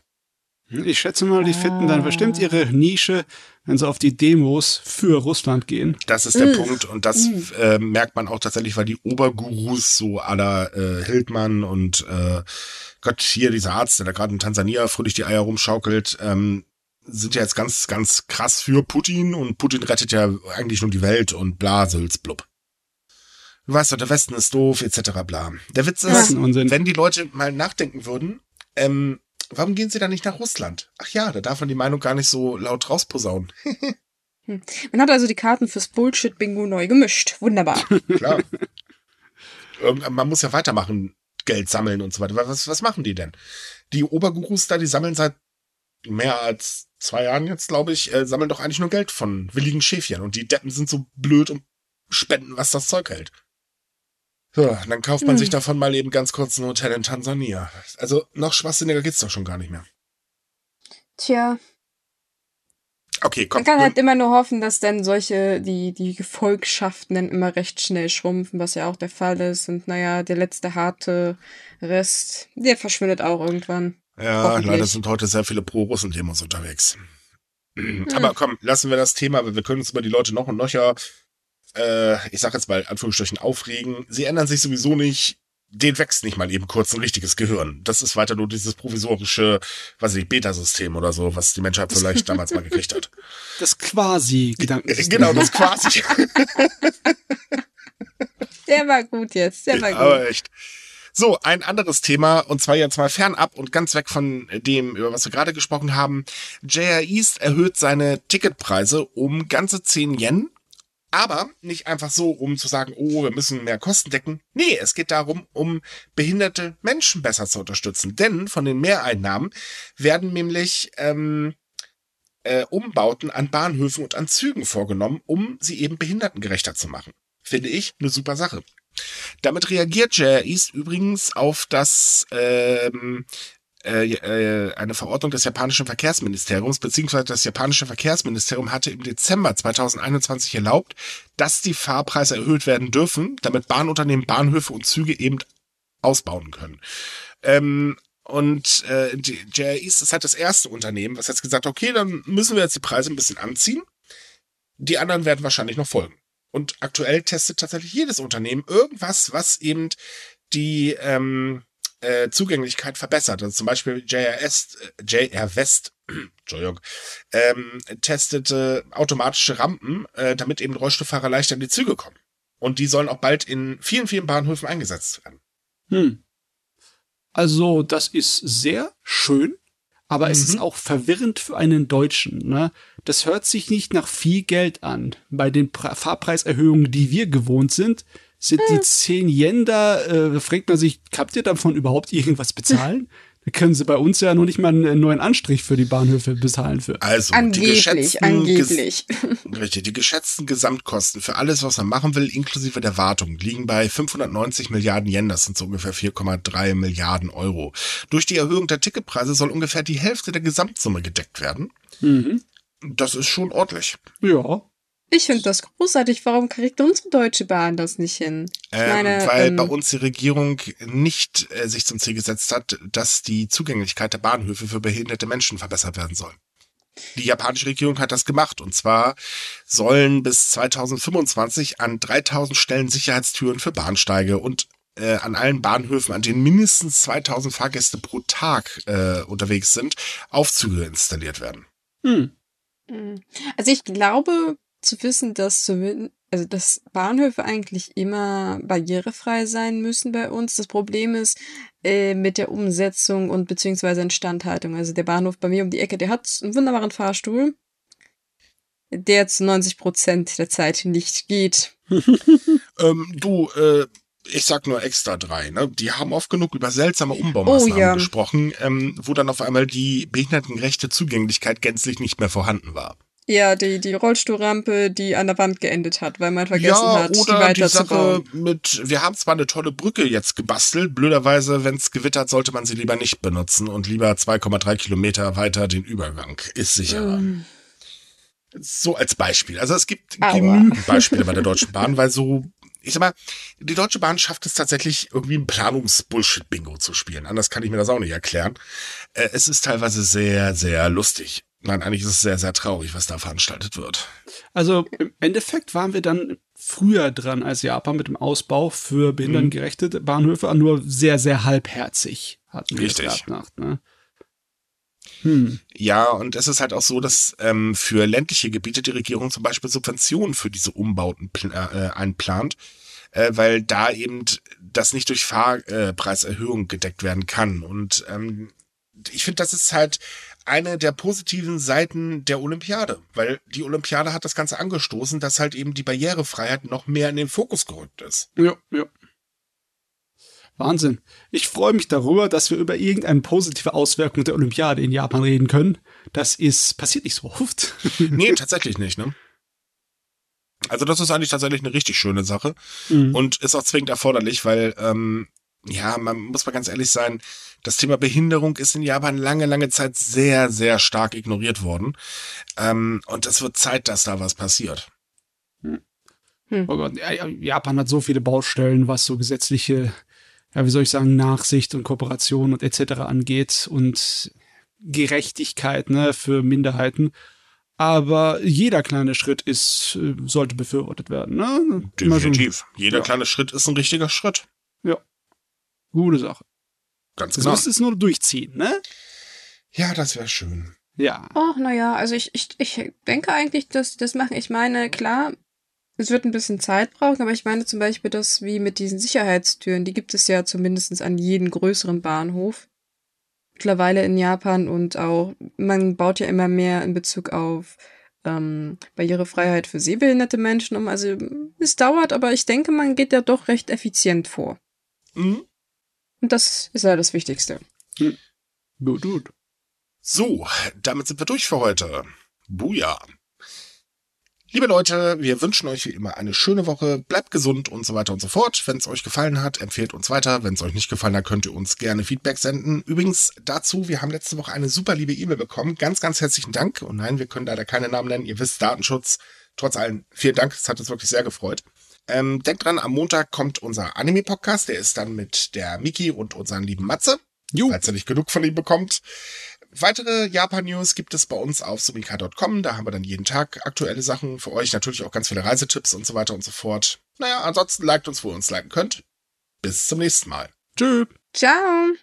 Ich schätze mal, die finden dann bestimmt ihre Nische, wenn sie auf die Demos für Russland gehen. Das ist der mm. Punkt und das mm. äh, merkt man auch tatsächlich, weil die Obergurus so aller äh, Hildmann und äh, Gott, hier dieser Arzt, der da gerade in Tansania fröhlich die Eier rumschaukelt, ähm, sind ja jetzt ganz, ganz krass für Putin und Putin rettet ja eigentlich nur die Welt und bla, Sülz, blub du weißt doch, der Westen ist doof, etc. bla. Der Witz ist, ja. wenn die Leute mal nachdenken würden, ähm, warum gehen sie dann nicht nach Russland? Ach ja, da darf man die Meinung gar nicht so laut rausposaunen. hm. Man hat also die Karten fürs Bullshit-Bingo neu gemischt. Wunderbar. Klar. man muss ja weitermachen, Geld sammeln und so weiter. Was, was machen die denn? Die Obergurus da, die sammeln seit mehr als zwei Jahren jetzt, glaube ich, äh, sammeln doch eigentlich nur Geld von willigen Schäfchen. Und die Deppen sind so blöd und spenden, was das Zeug hält. So, dann kauft man hm. sich davon mal eben ganz kurz ein Hotel in Tansania. Also noch schwachsinniger geht's doch schon gar nicht mehr. Tja. Okay, komm. Man kann halt immer nur hoffen, dass dann solche, die, die Gefolgschaften dann immer recht schnell schrumpfen, was ja auch der Fall ist. Und naja, der letzte harte Rest, der verschwindet auch irgendwann. Ja, leider sind heute sehr viele Pro-Russen-Demos unterwegs. Hm. Aber komm, lassen wir das Thema, weil wir können uns über die Leute noch und noch ja äh, ich sag jetzt mal Anführungsstrichen, aufregen. Sie ändern sich sowieso nicht. Den wächst nicht mal eben kurz ein richtiges Gehirn. Das ist weiter nur dieses provisorische, weiß ich, Beta-System oder so, was die Menschheit vielleicht damals mal gekriegt hat. Das quasi Gedankensystem. Genau, das quasi. Der war gut jetzt, der war gut. Aber echt. So, ein anderes Thema, und zwar jetzt mal fernab und ganz weg von dem, über was wir gerade gesprochen haben. JR East erhöht seine Ticketpreise um ganze 10 Yen aber nicht einfach so, um zu sagen, oh, wir müssen mehr Kosten decken. Nee, es geht darum, um behinderte Menschen besser zu unterstützen. Denn von den Mehreinnahmen werden nämlich ähm, äh, Umbauten an Bahnhöfen und an Zügen vorgenommen, um sie eben behindertengerechter zu machen. Finde ich eine super Sache. Damit reagiert JR East übrigens auf das ähm, äh, äh, eine Verordnung des japanischen Verkehrsministeriums, beziehungsweise das japanische Verkehrsministerium hatte im Dezember 2021 erlaubt, dass die Fahrpreise erhöht werden dürfen, damit Bahnunternehmen Bahnhöfe und Züge eben ausbauen können. Ähm, und äh, JR East ist halt das erste Unternehmen, was jetzt gesagt hat, okay, dann müssen wir jetzt die Preise ein bisschen anziehen. Die anderen werden wahrscheinlich noch folgen. Und aktuell testet tatsächlich jedes Unternehmen irgendwas, was eben die ähm, äh, Zugänglichkeit verbessert. Also zum Beispiel JRS, JR West, Entschuldigung, ähm, testete automatische Rampen, äh, damit eben Rollstuhlfahrer leichter in die Züge kommen. Und die sollen auch bald in vielen, vielen Bahnhöfen eingesetzt werden. Hm. Also, das ist sehr schön, aber mhm. es ist mhm. auch verwirrend für einen Deutschen. Ne? Das hört sich nicht nach viel Geld an. Bei den pra Fahrpreiserhöhungen, die wir gewohnt sind, sind die 10 hm. Yen da, äh, fragt man sich, habt ihr davon überhaupt irgendwas bezahlen? können sie bei uns ja noch nicht mal einen neuen Anstrich für die Bahnhöfe bezahlen für. Also, Angeblich, die geschätzten, angeblich. Ges- richtig, die geschätzten Gesamtkosten für alles, was man machen will, inklusive der Wartung, liegen bei 590 Milliarden Yen, das sind so ungefähr 4,3 Milliarden Euro. Durch die Erhöhung der Ticketpreise soll ungefähr die Hälfte der Gesamtsumme gedeckt werden. Mhm. Das ist schon ordentlich. Ja. Ich finde das großartig. Warum kriegt unsere Deutsche Bahn das nicht hin? Ähm, meine, weil ähm, bei uns die Regierung nicht äh, sich zum Ziel gesetzt hat, dass die Zugänglichkeit der Bahnhöfe für behinderte Menschen verbessert werden soll. Die japanische Regierung hat das gemacht und zwar sollen bis 2025 an 3000 Stellen Sicherheitstüren für Bahnsteige und äh, an allen Bahnhöfen, an denen mindestens 2000 Fahrgäste pro Tag äh, unterwegs sind, Aufzüge installiert werden. Hm. Mhm. Also ich glaube zu wissen, dass zumindest, also dass Bahnhöfe eigentlich immer barrierefrei sein müssen bei uns. Das Problem ist äh, mit der Umsetzung und beziehungsweise Instandhaltung. Also der Bahnhof bei mir um die Ecke, der hat einen wunderbaren Fahrstuhl, der zu 90 Prozent der Zeit nicht geht. Ähm, du, äh, ich sag nur extra drei, ne? Die haben oft genug über seltsame Umbaumaßnahmen Oh ja. gesprochen, ähm, wo dann auf einmal die behindertengerechte Zugänglichkeit gänzlich nicht mehr vorhanden war. Ja, die, die Rollstuhlrampe, die an der Wand geendet hat, weil man vergessen ja, hat, die oder die, Sache weiterzubauen. mit, wir haben zwar eine tolle Brücke jetzt gebastelt, blöderweise, wenn es gewittert, sollte man sie lieber nicht benutzen und lieber 2,3 Kilometer weiter den Übergang. Ist sicherer. Mm. So als Beispiel. Also es gibt Aua. genügend Beispiele bei der Deutschen Bahn, weil so, ich sag mal, die Deutsche Bahn schafft es tatsächlich irgendwie ein Planungs-Bullshit-Bingo zu spielen. Anders kann ich mir das auch nicht erklären. Äh, es ist teilweise sehr, sehr lustig. Nein, eigentlich ist es sehr, sehr traurig, was da veranstaltet wird. Also im Endeffekt waren wir dann früher dran als Japan mit dem Ausbau für behindertengerechte Bahnhöfe, nur sehr, sehr halbherzig hatten wir Richtig. es gehabt, ne? Hm. Ja, und es ist halt auch so, dass ähm, für ländliche Gebiete die Regierung zum Beispiel Subventionen für diese Umbauten pl äh, einplant, äh, weil da eben das nicht durch Fahrpreiserhöhung gedeckt werden kann. Und ähm, ich finde, das ist halt eine der positiven Seiten der Olympiade, weil die Olympiade hat das Ganze angestoßen, dass halt eben die Barrierefreiheit noch mehr in den Fokus gerückt ist. Ja, ja. Wahnsinn. Ich freue mich darüber, dass wir über irgendeine positive Auswirkung der Olympiade in Japan reden können. Das ist passiert nicht so oft. Nee, tatsächlich nicht, ne? Also das ist eigentlich tatsächlich eine richtig schöne Sache. Mhm. und ist auch zwingend erforderlich, weil ähm, ja, man muss mal ganz ehrlich sein, das Thema Behinderung ist in Japan lange, lange Zeit sehr, sehr stark ignoriert worden. Ähm, und es wird Zeit, dass da was passiert. Oh Gott, ja, ja, Japan hat so viele Baustellen, was so gesetzliche, ja, wie soll ich sagen, Nachsicht und Kooperation und etc. angeht und Gerechtigkeit, ne, für Minderheiten. Aber jeder kleine Schritt ist, äh, sollte befürwortet werden, ne? Definitiv. Jeder ja. kleine Schritt ist ein richtiger Schritt. Gute Sache. Ganz Du genau. musst es nur durchziehen, ne? Ja, das wäre schön. Ja. Ach, naja, also ich, ich, ich denke eigentlich, dass das machen. Ich meine, klar, es wird ein bisschen Zeit brauchen, aber ich meine zum Beispiel das wie mit diesen Sicherheitstüren, die gibt es ja zumindest an jedem größeren Bahnhof. Mittlerweile in Japan und auch, man baut ja immer mehr in Bezug auf ähm, Barrierefreiheit für sehbehinderte Menschen um. Also es dauert, aber ich denke, man geht ja doch recht effizient vor. Mhm. Und das ist ja das Wichtigste. Gut, gut. So, damit sind wir durch für heute. Buja. Liebe Leute, wir wünschen euch wie immer eine schöne Woche. Bleibt gesund und so weiter und so fort. Wenn es euch gefallen hat, empfehlt uns weiter. Wenn es euch nicht gefallen hat, könnt ihr uns gerne Feedback senden. Übrigens dazu, wir haben letzte Woche eine super liebe E-Mail bekommen. Ganz, ganz herzlichen Dank. Und nein, wir können leider keine Namen nennen. Ihr wisst, Datenschutz. Trotz allem, vielen Dank. Es hat uns wirklich sehr gefreut. Ähm, denkt dran, am Montag kommt unser Anime-Podcast. Der ist dann mit der Miki und unseren lieben Matze Jo. falls ihr nicht genug von ihm bekommt. Weitere Japan-News gibt es bei uns auf sumika.com. Da haben wir dann jeden Tag aktuelle Sachen für euch. Natürlich auch ganz viele Reisetipps und so weiter und so fort. Naja, ansonsten liked uns, wo ihr uns liken könnt. Bis zum nächsten Mal. Tschüss. Ciao!